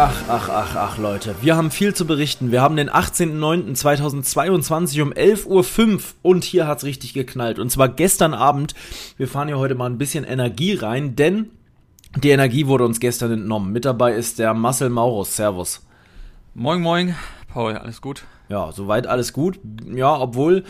Ach, ach, ach, ach, Leute. Wir haben viel zu berichten. Wir haben den 18.09.2022 um 11.05 Uhr und hier hat's richtig geknallt. Und zwar gestern Abend. Wir fahren hier heute mal ein bisschen Energie rein, denn die Energie wurde uns gestern entnommen. Mit dabei ist der Marcel Maurus. Servus. Moin, moin. Paul, alles gut? Ja, soweit alles gut. Ja, obwohl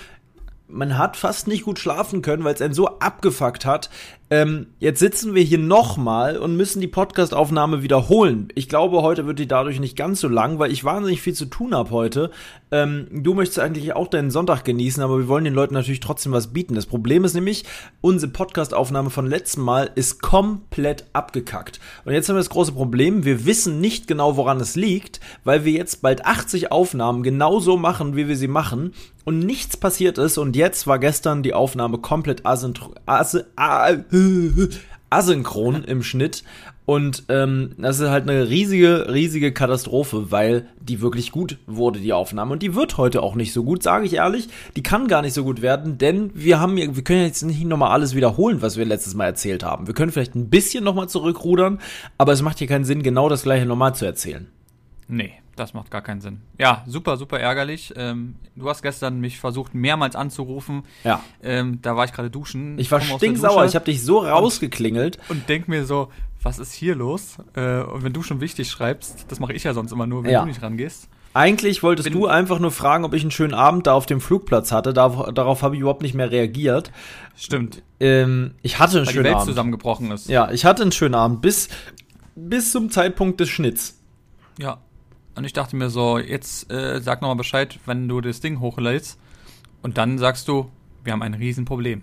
man hat fast nicht gut schlafen können, weil es einen so abgefuckt hat. Ähm, jetzt sitzen wir hier nochmal und müssen die Podcastaufnahme wiederholen. Ich glaube, heute wird die dadurch nicht ganz so lang, weil ich wahnsinnig viel zu tun habe heute. Ähm, du möchtest eigentlich auch deinen Sonntag genießen, aber wir wollen den Leuten natürlich trotzdem was bieten. Das Problem ist nämlich, unsere Podcastaufnahme von letztem Mal ist komplett abgekackt. Und jetzt haben wir das große Problem, wir wissen nicht genau, woran es liegt, weil wir jetzt bald 80 Aufnahmen genauso machen, wie wir sie machen und nichts passiert ist und jetzt war gestern die Aufnahme komplett asynchron. As asynchron im Schnitt. Und ähm, das ist halt eine riesige, riesige Katastrophe, weil die wirklich gut wurde, die Aufnahme. Und die wird heute auch nicht so gut, sage ich ehrlich. Die kann gar nicht so gut werden, denn wir haben wir können jetzt nicht nochmal alles wiederholen, was wir letztes Mal erzählt haben. Wir können vielleicht ein bisschen nochmal zurückrudern, aber es macht hier keinen Sinn, genau das gleiche nochmal zu erzählen. Nee, das macht gar keinen Sinn. Ja, super, super ärgerlich. Ähm, du hast gestern mich versucht, mehrmals anzurufen. Ja. Ähm, da war ich gerade duschen. Ich war stinksauer. Ich habe dich so rausgeklingelt. Und, und denk mir so, was ist hier los? Äh, und wenn du schon wichtig schreibst, das mache ich ja sonst immer nur, wenn ja. du nicht rangehst. Eigentlich wolltest Bin, du einfach nur fragen, ob ich einen schönen Abend da auf dem Flugplatz hatte. Darauf, darauf habe ich überhaupt nicht mehr reagiert. Stimmt. Ähm, ich hatte einen Weil schönen die Welt Abend. zusammengebrochen ist. Ja, ich hatte einen schönen Abend bis, bis zum Zeitpunkt des Schnitts. Ja, und ich dachte mir so, jetzt äh, sag nochmal Bescheid, wenn du das Ding hochlädst. Und dann sagst du, wir haben ein Riesenproblem.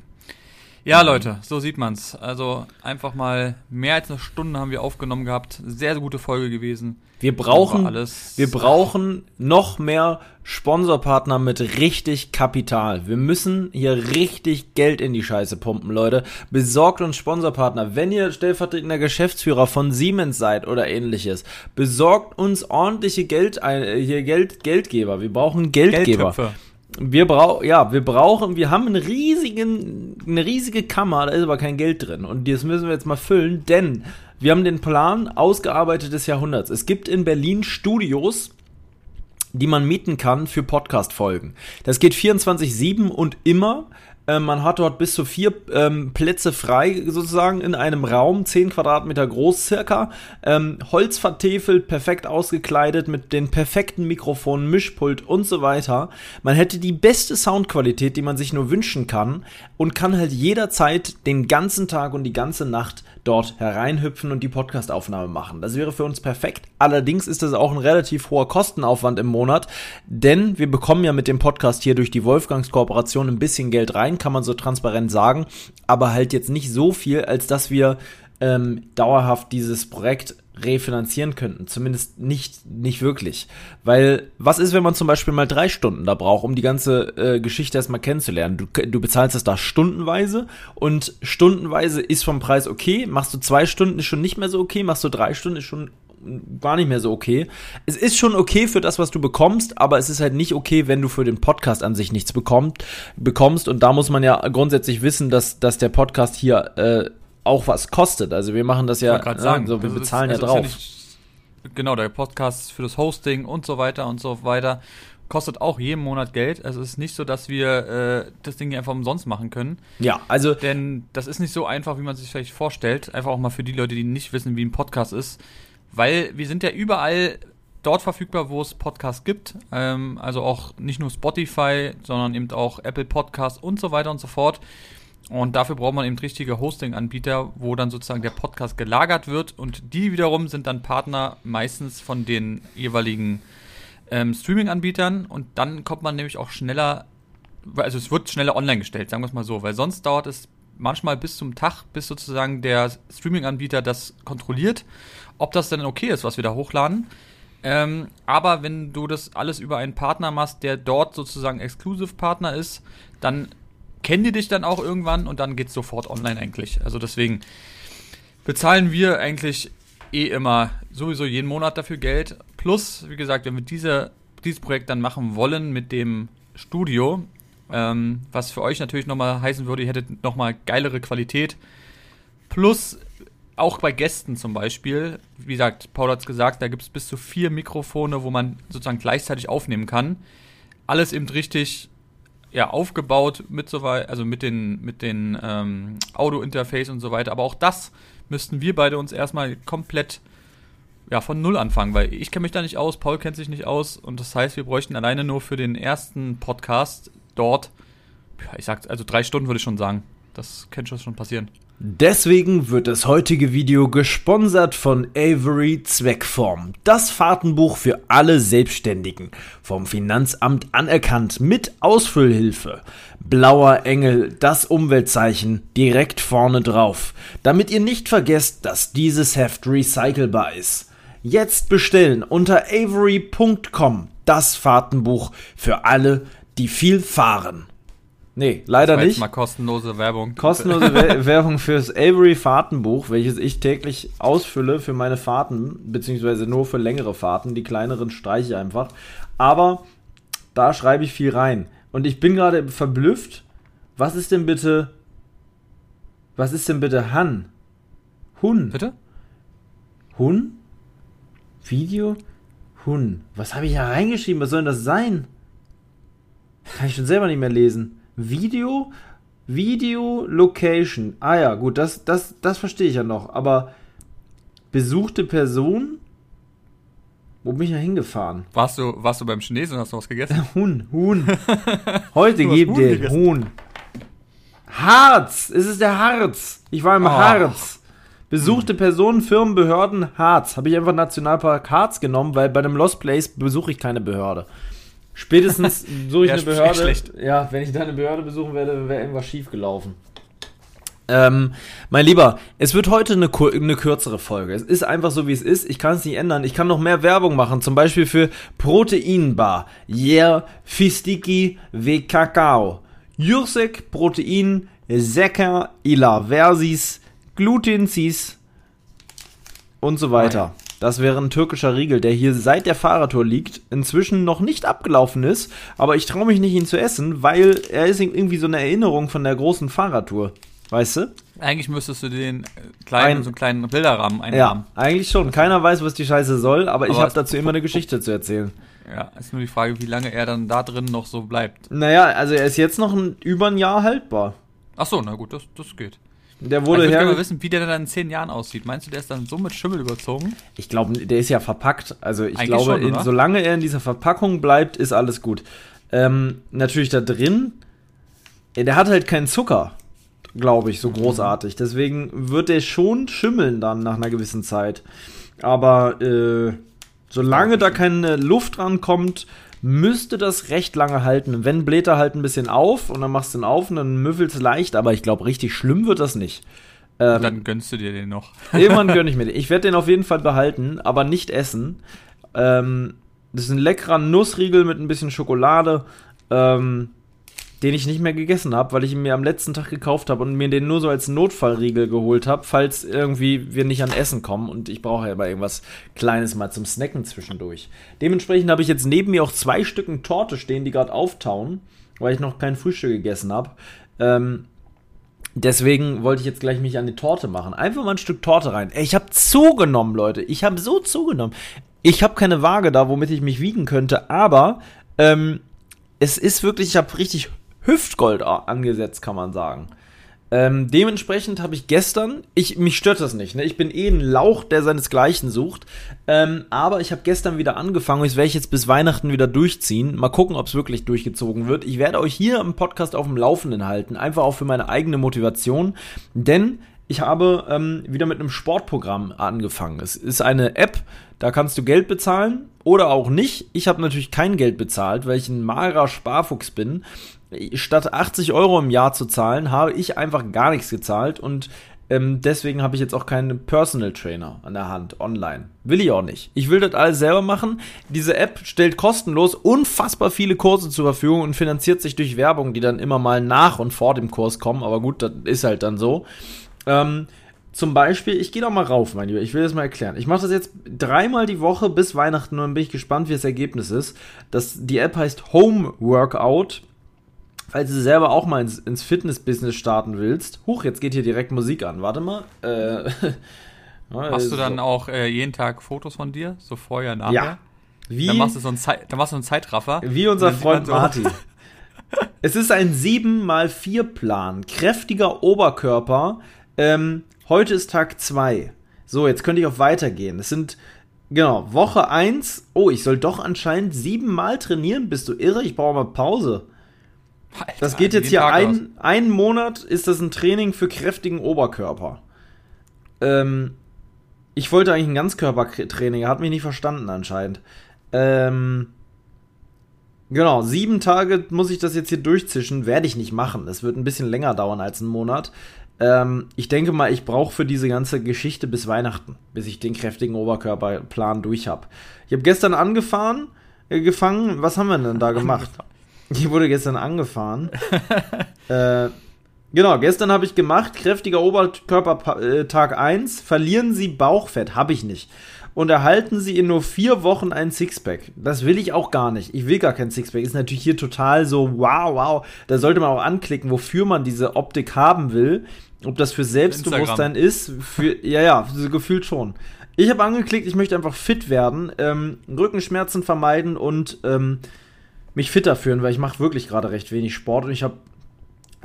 Ja, Leute, so sieht man's. Also einfach mal mehr als eine Stunde haben wir aufgenommen gehabt. Sehr, sehr gute Folge gewesen. Wir brauchen, wir brauchen noch mehr Sponsorpartner mit richtig Kapital. Wir müssen hier richtig Geld in die Scheiße pumpen, Leute. Besorgt uns Sponsorpartner. Wenn ihr stellvertretender Geschäftsführer von Siemens seid oder ähnliches, besorgt uns ordentliche Geld, hier Geld, Geldgeber. Wir brauchen Geldgeber. Geldtöpfe wir brauchen, ja, wir brauchen, wir haben einen riesigen, eine riesige Kammer, da ist aber kein Geld drin. Und das müssen wir jetzt mal füllen, denn wir haben den Plan ausgearbeitet des Jahrhunderts. Es gibt in Berlin Studios, die man mieten kann für Podcast-Folgen. Das geht 24-7 und immer. Ähm, man hat dort bis zu vier ähm, Plätze frei, sozusagen in einem Raum, zehn Quadratmeter groß circa. Ähm, Holz vertefelt, perfekt ausgekleidet, mit den perfekten Mikrofonen, Mischpult und so weiter. Man hätte die beste Soundqualität, die man sich nur wünschen kann und kann halt jederzeit den ganzen Tag und die ganze Nacht dort hereinhüpfen und die Podcastaufnahme machen. Das wäre für uns perfekt. Allerdings ist das auch ein relativ hoher Kostenaufwand im Monat, denn wir bekommen ja mit dem Podcast hier durch die Wolfgangs Kooperation ein bisschen Geld rein, kann man so transparent sagen, aber halt jetzt nicht so viel, als dass wir ähm, dauerhaft dieses Projekt refinanzieren könnten. Zumindest nicht, nicht wirklich. Weil, was ist, wenn man zum Beispiel mal drei Stunden da braucht, um die ganze äh, Geschichte erstmal kennenzulernen? Du, du bezahlst das da stundenweise und stundenweise ist vom Preis okay. Machst du zwei Stunden ist schon nicht mehr so okay. Machst du drei Stunden ist schon gar nicht mehr so okay. Es ist schon okay für das, was du bekommst, aber es ist halt nicht okay, wenn du für den Podcast an sich nichts bekommt, bekommst. Und da muss man ja grundsätzlich wissen, dass, dass der Podcast hier äh, auch was kostet. Also wir machen das ja, ja sagen, so, wir bezahlen ist, also ja drauf. Ja nicht, genau, der Podcast für das Hosting und so weiter und so weiter kostet auch jeden Monat Geld. Also es ist nicht so, dass wir äh, das Ding hier einfach umsonst machen können. Ja, also. Denn das ist nicht so einfach, wie man sich vielleicht vorstellt. Einfach auch mal für die Leute, die nicht wissen, wie ein Podcast ist. Weil wir sind ja überall dort verfügbar, wo es Podcasts gibt. Ähm, also auch nicht nur Spotify, sondern eben auch Apple Podcasts und so weiter und so fort. Und dafür braucht man eben richtige Hosting-Anbieter, wo dann sozusagen der Podcast gelagert wird. Und die wiederum sind dann Partner meistens von den jeweiligen ähm, Streaming-Anbietern. Und dann kommt man nämlich auch schneller also es wird schneller online gestellt, sagen wir es mal so, weil sonst dauert es manchmal bis zum Tag, bis sozusagen der Streaming-Anbieter das kontrolliert, ob das denn okay ist, was wir da hochladen. Ähm, aber wenn du das alles über einen Partner machst, der dort sozusagen Exclusive-Partner ist, dann kennen die dich dann auch irgendwann und dann geht es sofort online eigentlich. Also deswegen bezahlen wir eigentlich eh immer sowieso jeden Monat dafür Geld. Plus, wie gesagt, wenn wir diese, dieses Projekt dann machen wollen mit dem Studio, ähm, was für euch natürlich nochmal heißen würde, ihr hättet nochmal geilere Qualität. Plus auch bei Gästen zum Beispiel, wie gesagt, Paul hat es gesagt, da gibt es bis zu vier Mikrofone, wo man sozusagen gleichzeitig aufnehmen kann. Alles eben richtig ja, aufgebaut mit so weit, also mit den, mit den ähm, Audio-Interface und so weiter. Aber auch das müssten wir beide uns erstmal komplett ja, von null anfangen, weil ich kenne mich da nicht aus, Paul kennt sich nicht aus und das heißt, wir bräuchten alleine nur für den ersten Podcast dort, ich sag, also drei Stunden würde ich schon sagen. Das könnte schon passieren. Deswegen wird das heutige Video gesponsert von Avery Zweckform. Das Fahrtenbuch für alle Selbstständigen. Vom Finanzamt anerkannt mit Ausfüllhilfe. Blauer Engel, das Umweltzeichen, direkt vorne drauf. Damit ihr nicht vergesst, dass dieses Heft recycelbar ist. Jetzt bestellen unter avery.com das Fahrtenbuch für alle, die viel fahren. Nee, leider nicht. mal kostenlose Werbung. Kostenlose Werbung fürs Avery Fahrtenbuch, welches ich täglich ausfülle für meine Fahrten, beziehungsweise nur für längere Fahrten. Die kleineren streiche ich einfach. Aber da schreibe ich viel rein. Und ich bin gerade verblüfft. Was ist denn bitte. Was ist denn bitte Han? Hun. Bitte? Hun? Video? Hun. Was habe ich da reingeschrieben? Was soll denn das sein? Kann ich schon selber nicht mehr lesen. Video, Video, Location. Ah ja, gut, das, das, das verstehe ich ja noch. Aber besuchte Person? Wo bin ich da hingefahren? Warst du, warst du beim Chinesen und hast du was gegessen? Huhn, Huhn. Heute gibt dir Huhn. Harz! Es ist der Harz. Ich war im oh. Harz. Besuchte Personen, Firmen, Behörden, Harz. Habe ich einfach Nationalpark Harz genommen, weil bei einem Lost Place besuche ich keine Behörde. Spätestens suche ich ja, eine Behörde. Schlecht. Ja, wenn ich da eine Behörde besuchen werde, wäre irgendwas schief gelaufen. Ähm, mein Lieber, es wird heute eine, eine, kürzere Folge. Es ist einfach so, wie es ist. Ich kann es nicht ändern. Ich kann noch mehr Werbung machen. Zum Beispiel für Proteinbar. Yeah, Fistiki ve Kakao. Jursek Protein Secker Ila Versis Glutensis und so weiter. Das wäre ein türkischer Riegel, der hier seit der Fahrradtour liegt, inzwischen noch nicht abgelaufen ist, aber ich traue mich nicht, ihn zu essen, weil er ist irgendwie so eine Erinnerung von der großen Fahrradtour. Weißt du? Eigentlich müsstest du den äh, kleinen, ein, so einen kleinen Bilderrahmen einrahmen. Ja, eigentlich schon. Keiner weiß, was die Scheiße soll, aber, aber ich habe dazu immer eine Geschichte zu erzählen. Ja, ist nur die Frage, wie lange er dann da drin noch so bleibt. Naja, also er ist jetzt noch ein, über ein Jahr haltbar. Ach so, na gut, das, das geht. Der wurde ich würde gerne wissen, wie der dann in zehn Jahren aussieht. Meinst du, der ist dann so mit Schimmel überzogen? Ich glaube, der ist ja verpackt. Also ich Eigentlich glaube, schon, in, solange er in dieser Verpackung bleibt, ist alles gut. Ähm, natürlich da drin, der hat halt keinen Zucker, glaube ich, so mhm. großartig. Deswegen wird der schon schimmeln dann nach einer gewissen Zeit. Aber äh, solange da keine Luft rankommt, müsste das recht lange halten. Wenn bläht halt ein bisschen auf und dann machst du ihn auf und dann müffelst leicht, aber ich glaube, richtig schlimm wird das nicht. Ähm, dann gönnst du dir den noch. Irgendwann gönn ich mir den. Ich werde den auf jeden Fall behalten, aber nicht essen. Ähm, das ist ein leckerer Nussriegel mit ein bisschen Schokolade. Ähm, den ich nicht mehr gegessen habe, weil ich ihn mir am letzten Tag gekauft habe und mir den nur so als Notfallriegel geholt habe, falls irgendwie wir nicht an Essen kommen und ich brauche ja mal irgendwas Kleines mal zum Snacken zwischendurch. Dementsprechend habe ich jetzt neben mir auch zwei Stücken Torte stehen, die gerade auftauen, weil ich noch kein Frühstück gegessen habe. Ähm, Deswegen wollte ich jetzt gleich mich an die Torte machen. Einfach mal ein Stück Torte rein. Ey, ich habe zugenommen, Leute. Ich habe so zugenommen. Ich habe keine Waage da, womit ich mich wiegen könnte, aber ähm, es ist wirklich, ich habe richtig Hüftgold angesetzt, kann man sagen. Ähm, dementsprechend habe ich gestern, ich, mich stört das nicht, ne? ich bin eh ein Lauch, der seinesgleichen sucht, ähm, aber ich habe gestern wieder angefangen das werde ich jetzt bis Weihnachten wieder durchziehen. Mal gucken, ob es wirklich durchgezogen wird. Ich werde euch hier im Podcast auf dem Laufenden halten, einfach auch für meine eigene Motivation, denn ich habe ähm, wieder mit einem Sportprogramm angefangen. Es ist eine App, da kannst du Geld bezahlen oder auch nicht. Ich habe natürlich kein Geld bezahlt, weil ich ein magerer Sparfuchs bin. Statt 80 Euro im Jahr zu zahlen, habe ich einfach gar nichts gezahlt und ähm, deswegen habe ich jetzt auch keinen Personal Trainer an der Hand online. Will ich auch nicht. Ich will das alles selber machen. Diese App stellt kostenlos unfassbar viele Kurse zur Verfügung und finanziert sich durch Werbung, die dann immer mal nach und vor dem Kurs kommen. Aber gut, das ist halt dann so. Ähm, zum Beispiel, ich gehe doch mal rauf, mein Lieber. Ich will das mal erklären. Ich mache das jetzt dreimal die Woche bis Weihnachten und dann bin ich gespannt, wie das Ergebnis ist. Das, die App heißt Home Workout falls du selber auch mal ins, ins Fitness-Business starten willst. Huch, jetzt geht hier direkt Musik an. Warte mal. Äh, Hast du dann auch äh, jeden Tag Fotos von dir? So vorher, nachher? Ja. Wie, dann, machst du so einen dann machst du einen Zeitraffer. Wie unser Freund Marty. es ist ein 7x4-Plan. Kräftiger Oberkörper. Ähm, heute ist Tag 2. So, jetzt könnte ich auch weitergehen. Es sind, genau, Woche 1. Oh, ich soll doch anscheinend siebenmal trainieren. Bist du irre? Ich brauche mal Pause. Alter, das geht jetzt hier ein, einen Monat ist das ein Training für kräftigen Oberkörper. Ähm, ich wollte eigentlich ein Ganzkörpertraining, er hat mich nicht verstanden anscheinend. Ähm, genau, sieben Tage muss ich das jetzt hier durchzischen, werde ich nicht machen. Es wird ein bisschen länger dauern als einen Monat. Ähm, ich denke mal, ich brauche für diese ganze Geschichte bis Weihnachten, bis ich den kräftigen Oberkörperplan durch habe. Ich habe gestern angefahren, äh, gefangen. Was haben wir denn da gemacht? Die wurde gestern angefahren. äh, genau, gestern habe ich gemacht, kräftiger Oberkörper äh, Tag 1, verlieren Sie Bauchfett, habe ich nicht. Und erhalten Sie in nur vier Wochen ein Sixpack. Das will ich auch gar nicht. Ich will gar kein Sixpack. Ist natürlich hier total so, wow, wow. Da sollte man auch anklicken, wofür man diese Optik haben will. Ob das für Selbstbewusstsein ist, für, ja, ja, gefühlt schon. Ich habe angeklickt, ich möchte einfach fit werden, ähm, Rückenschmerzen vermeiden und ähm, mich fitter führen, weil ich mache wirklich gerade recht wenig Sport und ich habe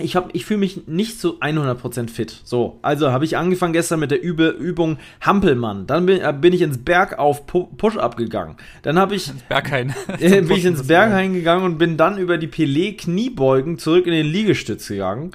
ich habe ich fühle mich nicht so 100% fit. So, also habe ich angefangen gestern mit der Übe, Übung Hampelmann. Dann bin, äh, bin ich ins Bergauf Push-up gegangen. Dann habe ich ins Berghain. äh, bin ich ins Berghain gegangen und bin dann über die Pelé Kniebeugen zurück in den Liegestütz gegangen.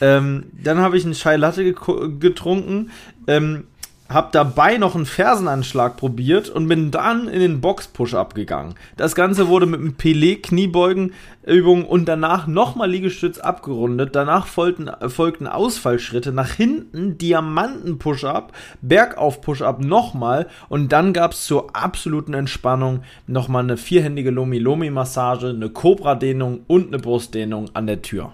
Ähm, dann habe ich einen Chai Latte getrunken. Ähm, hab dabei noch einen Fersenanschlag probiert und bin dann in den Box-Push-Up gegangen. Das Ganze wurde mit einem Pelé-Kniebeugen-Übung und danach nochmal Liegestütz abgerundet. Danach folgten, folgten Ausfallschritte nach hinten, Diamanten-Push-Up, Bergauf-Push-Up nochmal und dann gab's zur absoluten Entspannung nochmal eine vierhändige Lomi-Lomi-Massage, eine Cobra-Dehnung und eine Brustdehnung an der Tür.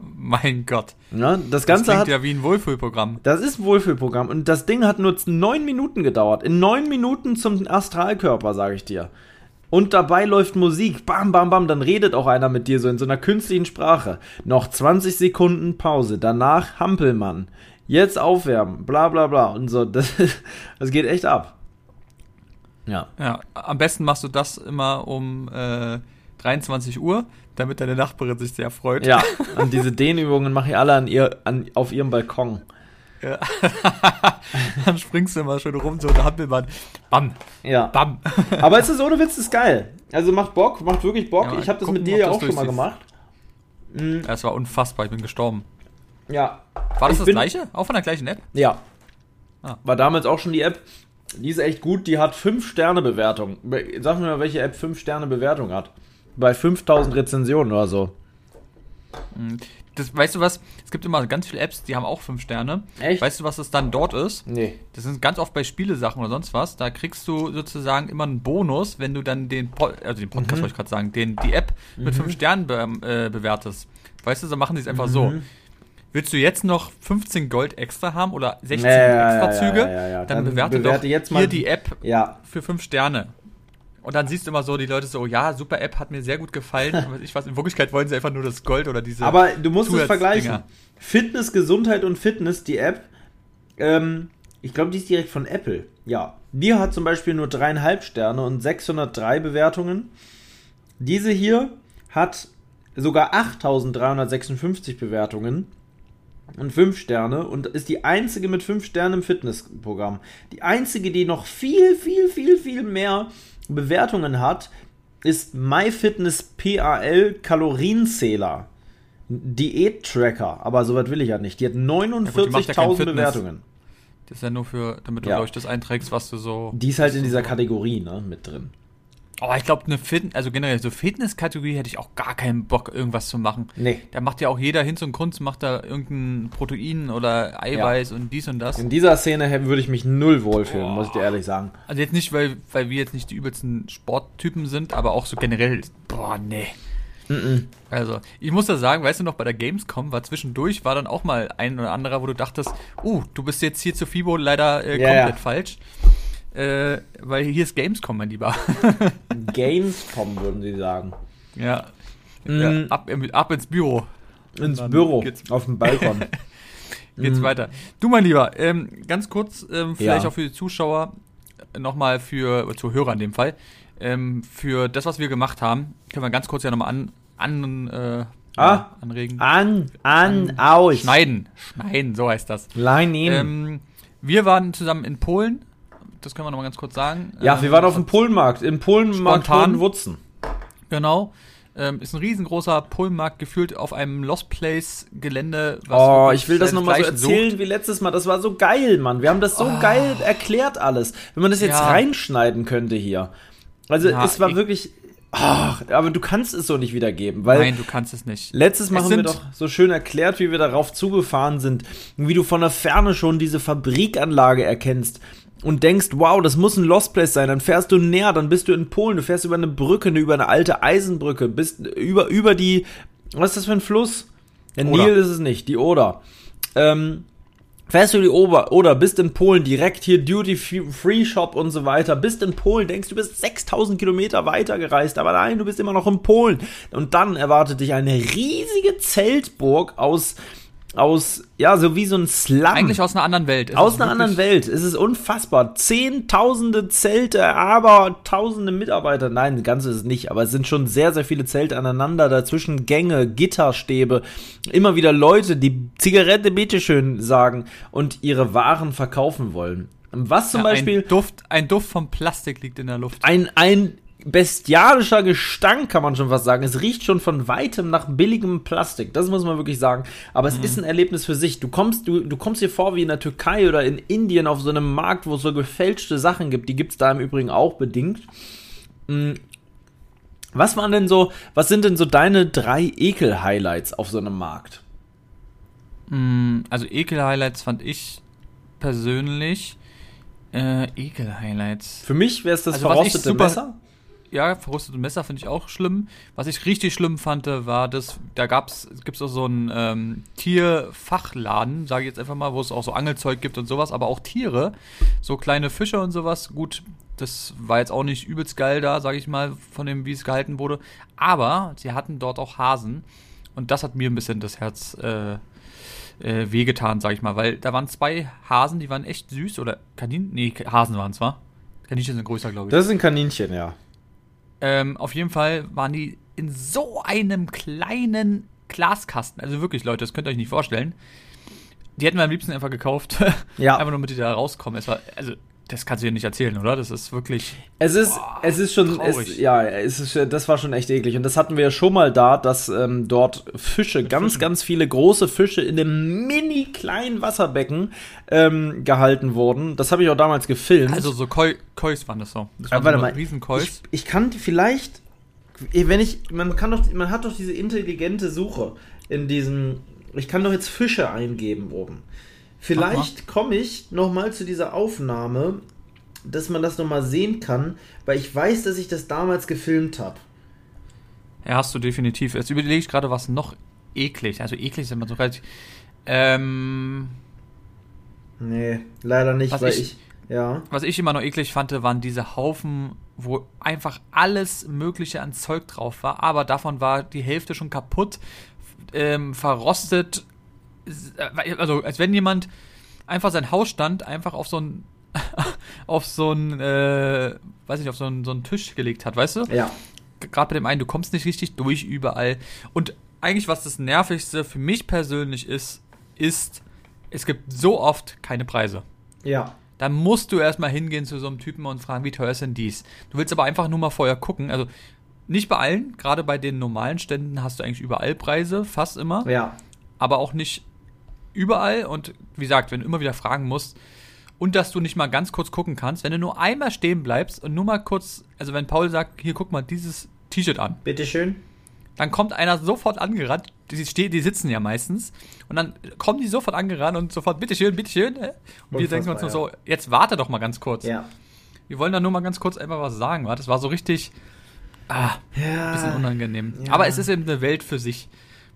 Mein Gott. Ja, das Ganze das klingt hat, ja wie ein Wohlfühlprogramm. Das ist ein Wohlfühlprogramm. Und das Ding hat nur neun Minuten gedauert. In neun Minuten zum Astralkörper, sage ich dir. Und dabei läuft Musik. Bam, bam, bam. Dann redet auch einer mit dir so in so einer künstlichen Sprache. Noch 20 Sekunden Pause. Danach Hampelmann. Jetzt aufwärmen. Bla, bla, bla. Und so. Das, das geht echt ab. Ja. Ja, am besten machst du das immer um äh, 23 Uhr damit deine Nachbarin sich sehr freut. Ja, und diese Dehnübungen mache ich alle an ihr, an, auf ihrem Balkon. Ja. Dann springst du immer schön rum, so eine Hampelmann. Bam. Ja. Bam. Aber es ist ohne Witz, ist geil. Also macht Bock, macht wirklich Bock. Ja, ich habe das mit dir ja auch schon mal gemacht. Mhm. Es war unfassbar, ich bin gestorben. Ja. War das ich das gleiche? Auch von der gleichen App? Ja. Ah. War damals auch schon die App. Die ist echt gut, die hat 5 Sterne Bewertung. Sag mir mal, welche App 5 Sterne Bewertung hat bei 5000 Rezensionen oder so. Hm. Das, weißt du was? Es gibt immer ganz viele Apps, die haben auch 5 Sterne. Echt? Weißt du, was das dann dort ist? Nee. Das sind ganz oft bei Spielesachen oder sonst was. Da kriegst du sozusagen immer einen Bonus, wenn du dann den, po also den Podcast mhm. wollte ich gerade sagen, den, die App mhm. mit 5 Sternen be äh, bewertest. Weißt du, so machen die es einfach mhm. so. Willst du jetzt noch 15 Gold extra haben oder 16 ja, extra Züge? Ja, ja, dann, dann, bewerte, bewerte doch jetzt hier die App für 5 Sterne. Und dann siehst du immer so die Leute so, ja, super App, hat mir sehr gut gefallen. ich weiß, in Wirklichkeit wollen sie einfach nur das Gold oder diese. Aber du musst es vergleichen. Fitness, Gesundheit und Fitness, die App, ähm, ich glaube, die ist direkt von Apple. Ja. Die hat zum Beispiel nur dreieinhalb Sterne und 603 Bewertungen. Diese hier hat sogar 8356 Bewertungen und 5 Sterne und ist die einzige mit 5 Sternen im Fitnessprogramm. Die einzige, die noch viel, viel, viel, viel mehr Bewertungen hat, ist MyFitnessPAL Kalorienzähler. Diät-Tracker, aber soweit will ich ja nicht. Die hat Ja gut, die macht ja kein 49.000 Fitness. Bewertungen. Das ist ja nur für, damit du, Ja. glaube ich, das einträgst, was du so. Die ist halt in dieser so- Kategorie, ne, mit drin. Aber ich glaube, eine Fit also generell so Fitness-Kategorie hätte ich auch gar keinen Bock, irgendwas zu machen. Nee. Da macht ja auch jeder Hinz und Kunz, macht da irgendein Protein oder Eiweiß und dies und das. In dieser Szene würde ich mich null wohlfühlen, Boah. muss ich dir ehrlich sagen. Also jetzt nicht, weil, weil wir jetzt nicht die übelsten Sporttypen sind, aber auch so generell, boah, nee. Also, ich muss da sagen, weißt du noch, bei der Gamescom war zwischendurch, war dann auch mal ein oder anderer, wo du dachtest, uh, du bist jetzt hier zu FIBO leider äh, Ja, komplett ja. falsch. Äh, weil hier ist Gamescom, mein Lieber. Gamescom würden sie sagen. ja. Mm. ja ab, ab ins Büro. Ins Büro, geht's- auf dem Balkon. Geht's Mhm. weiter. Du, mein Lieber, ähm, ganz kurz, ähm, vielleicht Ja. auch für die Zuschauer, nochmal für, oder Zuhörer in dem Fall, ähm, für das, was wir gemacht haben, können wir ganz kurz ja nochmal an, an, äh, Ah. anregen. An, an, aus. Schneiden. Schneiden, so heißt das. Line in. Ähm, wir waren zusammen in Polen. Das können wir nochmal ganz kurz sagen. ja, Ähm, wir waren auf dem Polenmarkt. Im Polenmarkt Spontan. Wutzen. Genau. Ähm, ist ein riesengroßer Polenmarkt, gefühlt auf einem Lost Place Gelände. Oh, ich will das nochmal so erzählen sucht. wie letztes Mal. Das war so geil, Mann. Wir haben das so Oh. geil erklärt alles. Wenn man das jetzt Ja. reinschneiden könnte hier. Also Ja, es war ich- wirklich. Ach, aber du kannst es so nicht wiedergeben, weil Nein, du kannst es nicht. Letztes Mal Es haben wir doch so schön erklärt, wie wir darauf zugefahren sind, wie du von der Ferne schon diese Fabrikanlage erkennst und denkst, wow, das muss ein Lost Place sein. Dann fährst du näher, dann bist du in Polen, du fährst über eine Brücke, über eine alte Eisenbrücke, bist über, über die, was ist das für ein Fluss? Der Oder. Nil ist es nicht, die Oder. Ähm, fährst du die Ober oder bist in Polen direkt hier Duty Free Shop und so weiter, bist in Polen, denkst du bist 6000 Kilometer weiter gereist, aber nein, du bist immer noch in Polen. Und dann erwartet dich eine riesige Zeltburg aus, aus, ja, so wie so ein Slum. Eigentlich aus einer anderen Welt. Es Aus ist einer anderen Welt. Es ist unfassbar. Zehntausende Zelte, aber tausende Mitarbeiter. Nein, das Ganze ist es nicht. Aber es sind schon sehr, sehr viele Zelte aneinander. Dazwischen Gänge, Gitterstäbe. Immer wieder Leute, die Zigarette bitteschön sagen und ihre Waren verkaufen wollen. Was zum Ja, Beispiel Ein Duft, ein Duft von Plastik liegt in der Luft. ein, ein bestialischer Gestank, kann man schon fast sagen. Es riecht schon von weitem nach billigem Plastik. Das muss man wirklich sagen. Aber es ist ein Erlebnis für sich. Du kommst, du, du kommst dir vor wie in der Türkei oder in Indien auf so einem Markt, wo es so gefälschte Sachen gibt. Die gibt's da im Übrigen auch bedingt. Mm. Was waren denn so, was sind denn so deine drei Ekel-Highlights auf so einem Markt? Mm, Also Ekel-Highlights fand ich persönlich. Äh, Ekel-Highlights. Für mich wäre es das Also verrostete Messer. Ja, verrostete Messer finde ich auch schlimm. Was ich richtig schlimm fand, war das, da gab's, gibt's auch so einen ähm, Tierfachladen, sage ich jetzt einfach mal, wo es auch so Angelzeug gibt und sowas, aber auch Tiere, so kleine Fische und sowas. Gut, das war jetzt auch nicht übelst geil da, sage ich mal, von dem, wie es gehalten wurde. Aber sie hatten dort auch Hasen und das hat mir ein bisschen das Herz äh, äh, wehgetan, sage ich mal, weil da waren zwei Hasen, die waren echt süß oder Kaninchen, nee, Hasen waren es, war? Kaninchen sind größer, glaube ich. Das ein Kaninchen, ja. Ähm, auf jeden Fall waren die in so einem kleinen Glaskasten. Also wirklich, Leute, das könnt ihr euch nicht vorstellen. Die hätten wir am liebsten einfach gekauft. Ja. einfach nur, damit die da rauskommen. Es war, also, das kannst du dir nicht erzählen, oder? Das ist wirklich. Es ist, Boah, es ist schon, es, ja, es ist, das war schon echt eklig. Und das hatten wir ja schon mal da, dass ähm, dort Fische, ganz, Fischen. ganz viele große Fische in einem mini kleinen Wasserbecken ähm, gehalten wurden. Das habe ich auch damals gefilmt. Also so Koi, Kois waren das so. Das Aber waren warte so mal, riesen ich, ich kann die vielleicht, wenn ich, man kann doch, man hat doch diese intelligente Suche in diesen, ich kann doch jetzt Fische eingeben oben. Vielleicht komme ich noch mal zu dieser Aufnahme, dass man das noch mal sehen kann, weil ich weiß, dass ich das damals gefilmt habe. Ja, hast du definitiv. Jetzt überlege ich gerade, was noch eklig. Also eklig ist immer so relativ. Ähm, Nee, leider nicht, Was weil ich- ich, ja. was ich immer noch eklig fand, waren diese Haufen, wo einfach alles Mögliche an Zeug drauf war, aber davon war die Hälfte schon kaputt, ähm, verrostet. Äh, Also, als wenn jemand einfach sein Hausstand einfach auf so ein auf so ein, äh, weiß nicht, auf so einen, so einen Tisch gelegt hat, weißt du? Ja. gerade bei dem einen, du kommst nicht richtig durch überall. Und eigentlich, was das Nervigste für mich persönlich ist, ist, es gibt so oft keine Preise. Ja. Da musst du erstmal hingehen zu so einem Typen und fragen, wie teuer ist denn dies? Du willst aber einfach nur mal vorher gucken. Also, Nicht bei allen, gerade bei den normalen Ständen hast du eigentlich überall Preise, fast immer. Ja. Aber auch nicht überall. Und wie gesagt, wenn du immer wieder fragen musst und dass du nicht mal ganz kurz gucken kannst, wenn du nur einmal stehen bleibst und nur mal kurz, also wenn Paul sagt, hier guck mal dieses T-Shirt an, Bitteschön. dann kommt einer sofort angerannt, die, ste- die sitzen ja meistens, und dann kommen die sofort angerannt und sofort, bitteschön, bitteschön. äh. Und wir denken uns nur so, jetzt warte doch mal ganz kurz. Ja. Wir wollen da nur mal ganz kurz einfach was sagen, wa? Das war so richtig, ah, ein bisschen unangenehm. Ja. Aber es ist eben eine Welt für sich.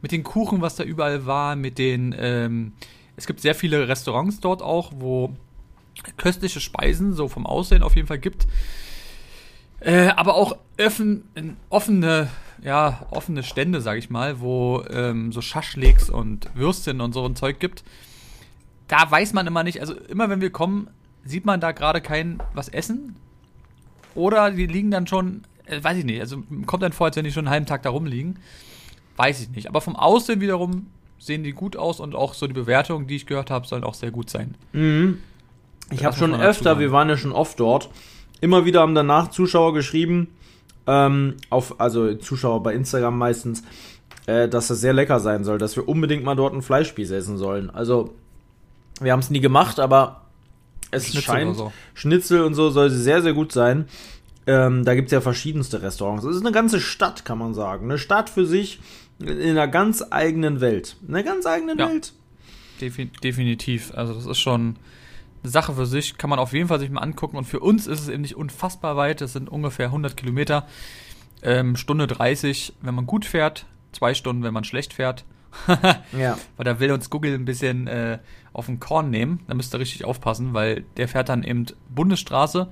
Mit den Kuchen, was da überall war, mit den, ähm, es gibt sehr viele Restaurants dort auch, wo köstliche Speisen, so vom Aussehen auf jeden Fall gibt. Äh, aber auch öffn, offene, ja, offene Stände, sag ich mal, wo ähm, so Schaschliks und Würstchen und so ein Zeug gibt. Da weiß man immer nicht, also immer wenn wir kommen, sieht man da gerade kein was essen. Oder die liegen dann schon, äh, weiß ich nicht, also kommt dann vor, als wenn die schon einen halben Tag da rumliegen. Weiß ich nicht. Aber vom Aussehen wiederum sehen die gut aus und auch so die Bewertungen, die ich gehört habe, sollen auch sehr gut sein. Mhm. Ich habe schon öfter, wir waren ja schon oft dort, immer wieder haben danach Zuschauer geschrieben, ähm, auf, also Zuschauer bei Instagram meistens, äh, dass das sehr lecker sein soll, dass wir unbedingt mal dort einen Fleischspieß essen sollen. Also, wir haben es nie gemacht, aber es Schnitzel scheint, so. Schnitzel und so soll sehr, sehr gut sein. Ähm, da gibt es ja verschiedenste Restaurants. Es ist eine ganze Stadt, kann man sagen. Eine Stadt für sich in einer ganz eigenen Welt. Eine ganz eigene Ja. Welt. Defi definitiv. Also das ist schon eine Sache für sich, kann man auf jeden Fall sich mal angucken. Und für uns ist es eben nicht unfassbar weit. Das sind ungefähr 100 Kilometer. Ähm, Stunde 30, wenn man gut fährt. Zwei Stunden, wenn man schlecht fährt. Ja. Weil da will uns Google ein bisschen äh, auf den Korn nehmen. Da müsst ihr richtig aufpassen, weil der fährt dann eben Bundesstraße,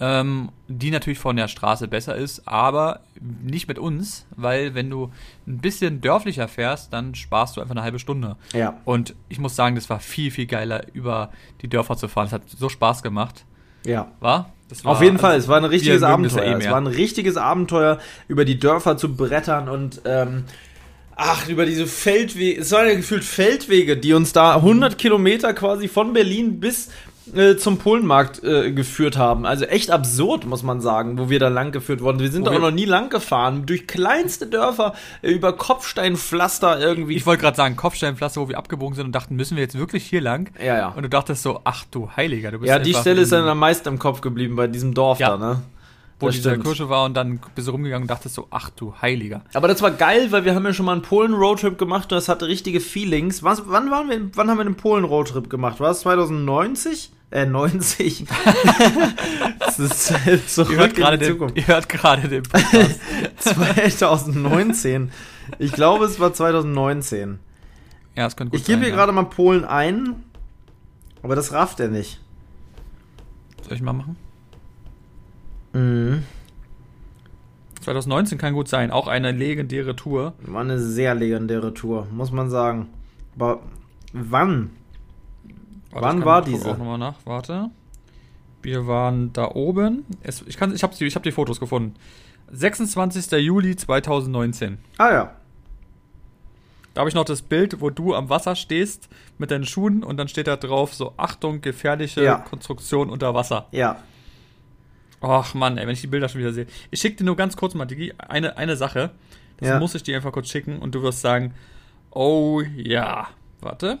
ähm, die natürlich von der Straße besser ist, aber nicht mit uns, weil wenn du ein bisschen dörflicher fährst, dann sparst du einfach eine halbe Stunde. Ja. Und ich muss sagen, das war viel, viel geiler, über die Dörfer zu fahren. Es hat so Spaß gemacht. Ja. War? Das war Auf jeden Fall, also, es war ein richtiges Abenteuer. eh es war ein richtiges Abenteuer, über die Dörfer zu brettern und ähm, ach, über diese Feldwege. Es waren ja gefühlt Feldwege, die uns da 100 Kilometer quasi von Berlin bis äh, zum Polenmarkt äh, geführt haben. Also echt absurd, muss man sagen, wo wir da lang geführt wurden. Wir sind Wo da auch wir- noch nie lang gefahren. Durch kleinste Dörfer, äh, über Kopfsteinpflaster irgendwie. Ich wollte gerade sagen, Kopfsteinpflaster, wo wir abgebogen sind und dachten, müssen wir jetzt wirklich hier lang? ja, ja. Und du dachtest so, ach du Heiliger, du bist Ja, die Stelle ist dann am meisten im Kopf geblieben bei diesem Dorf Ja. da, ne? Wo Das diese stimmt. Kirche war und dann bist du rumgegangen und dachtest so, ach du Heiliger. Aber das war geil, weil wir haben ja schon mal einen Polen-Roadtrip gemacht und das hatte richtige Feelings. Was, wann waren wir, wann haben wir den Polen-Roadtrip gemacht? War es 2090? Äh, 90? das ist halt zurück Ihr hört gerade den, Zukunft. ihr hört gerade den Podcast. 2019. Ich glaube, es war 2019. ja, es könnte gut Ich gebe hier ja. gerade mal Polen ein, aber das rafft er nicht. Soll ich mal machen? Mhm. 2019 kann gut sein, auch eine legendäre Tour. War eine sehr legendäre Tour, muss man sagen. Aber wann? Warte, Wann ich war ich diese? Auch nochmal nach, warte. Wir waren da oben. Es, ich kann, ich habe ich hab die Fotos gefunden. 26. Juli 2019. Ah ja. Da habe ich noch das Bild, wo du am Wasser stehst mit deinen Schuhen und dann steht da drauf so Achtung, gefährliche Ja. Konstruktion unter Wasser. Ja. Ach Mann, ey, wenn ich die Bilder schon wieder sehe. Ich schicke dir nur ganz kurz mal, Digi, eine, eine Sache. Das Ja. muss ich dir einfach kurz schicken und du wirst sagen, oh ja. Warte.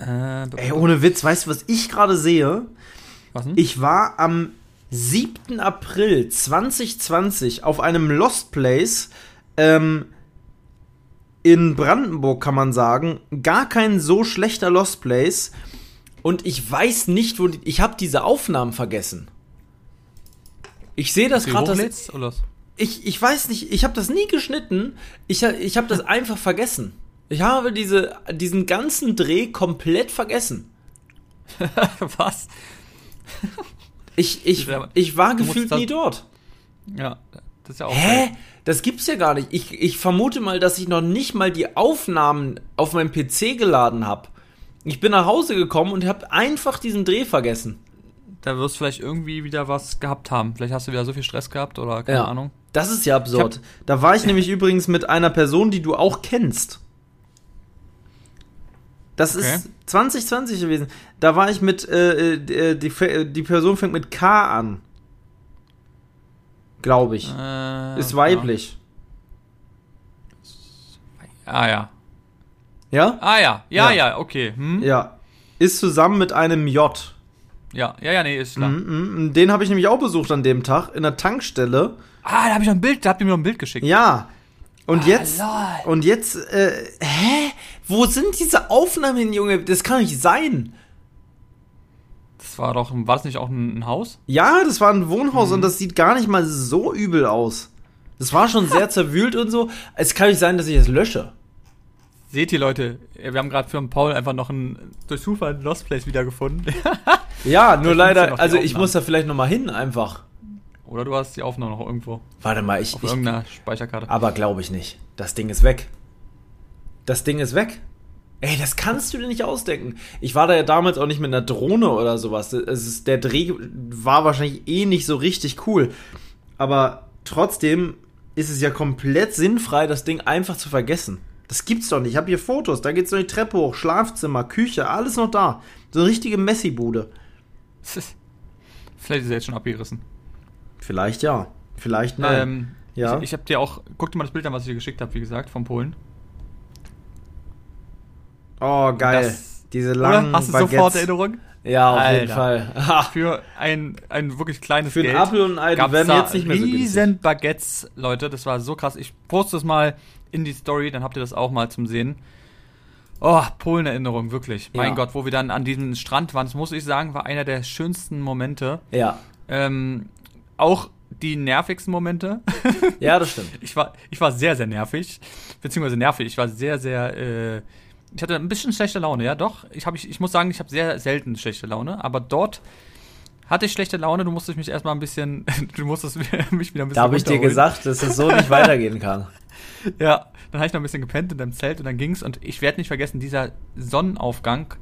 Äh, Ey, ohne Witz, weißt du, was ich gerade sehe? was denn? Ich war am 7. April 2020 auf einem Lost Place ähm, in Brandenburg, kann man sagen. Gar kein so schlechter Lost Place. Und ich weiß nicht, wo die, ich habe diese Aufnahmen vergessen. Ich sehe das gerade. Ich, ich weiß nicht, ich habe das nie geschnitten. Ich, ich habe das einfach vergessen. Ich habe diese, diesen ganzen Dreh komplett vergessen. was? Ich, ich, ich war gefühlt nie dort. Ja, das ist ja auch. Hä? Das gibt's ja gar nicht. Ich, ich vermute mal, dass ich noch nicht mal die Aufnahmen auf meinem PC geladen habe. Ich bin nach Hause gekommen und habe einfach diesen Dreh vergessen. Da wirst du vielleicht irgendwie wieder was gehabt haben. Vielleicht hast du wieder so viel Stress gehabt oder keine Ja. Ahnung. Das ist ja absurd. Da war ich nämlich übrigens mit einer Person, die du auch kennst. Das Okay. ist 2020 gewesen. Da war ich mit, äh, äh, die, die Person fängt mit K an. Glaube ich. Äh, Ist weiblich. Ja. Ah ja. Ja? Ah ja. Ja, Ja. ja, okay. Hm? Ja. Ist zusammen mit einem J. Ja, ja, ja, nee, ist klar. Mhm, mhm. Den habe ich nämlich auch besucht an dem Tag in der Tankstelle. Ah, da habe ich noch ein Bild, da habt ihr mir noch ein Bild geschickt. Ja. Und jetzt. lol. Und jetzt, äh, hä? Wo sind diese Aufnahmen hin, Junge? Das kann nicht sein. Das war doch, war das nicht auch ein, ein Haus? Ja, das war ein Wohnhaus Mhm. und das sieht gar nicht mal so übel aus. Das war schon sehr zerwühlt und so. Es kann nicht sein, dass ich es lösche. Seht ihr, Leute, wir haben gerade für den Paul einfach noch ein, durch Zufall Lost Place wiedergefunden. Ja, nur ja leider, die also ich muss da vielleicht nochmal hin einfach. Oder du hast die Aufnahme noch irgendwo Warte mal, ich. auf ich irgendeiner Speicherkarte. aber glaube ich nicht. Das Ding ist weg. Das Ding ist weg. Ey, das kannst du dir nicht ausdenken. Ich war da ja damals auch nicht mit einer Drohne oder sowas. Es ist, der Dreh war wahrscheinlich eh nicht so richtig cool. Aber trotzdem ist es ja komplett sinnfrei, das Ding einfach zu vergessen. Das gibt's doch nicht. Ich habe hier Fotos. Da geht's noch die Treppe hoch, Schlafzimmer, Küche, alles noch da. So eine richtige Messi-Bude. Vielleicht ist er jetzt schon abgerissen. Vielleicht ja. Vielleicht nein. Ähm, Ja. Ich, ich habe dir auch, guck dir mal das Bild an, was ich dir geschickt habe, wie gesagt, von Polen. oh, geil. das- Diese langen Oder? Hast du Baguettes. sofort Erinnerung? Ja, auf jeden Alter. Fall. Ha. Für ein, ein wirklich kleines Für Geld. einen Apfel und ein Ei, die werden jetzt nicht mehr so günstig. Baguettes, Leute. Das war so krass. Ich poste es mal in die Story, dann habt ihr das auch mal zum Sehen. Oh, Polen-Erinnerung, wirklich. Mein Ja. Gott, wo wir dann an diesem Strand waren, das muss ich sagen, war einer der schönsten Momente. Ja. Ähm, auch die nervigsten Momente. Ja, das stimmt. Ich war, ich war sehr, sehr nervig. Beziehungsweise nervig. Ich war sehr, sehr. Äh, ich hatte ein bisschen schlechte Laune, ja, doch. Ich, hab, ich, ich muss sagen, ich habe sehr selten schlechte Laune. Aber dort hatte ich schlechte Laune. Du musstest mich erstmal ein bisschen. Du musstest mich wieder ein bisschen. Da habe ich dir gesagt, dass es so nicht weitergehen kann. Ja, dann habe ich noch ein bisschen gepennt in deinem Zelt und dann ging's. Und ich werde nicht vergessen, dieser Sonnenaufgang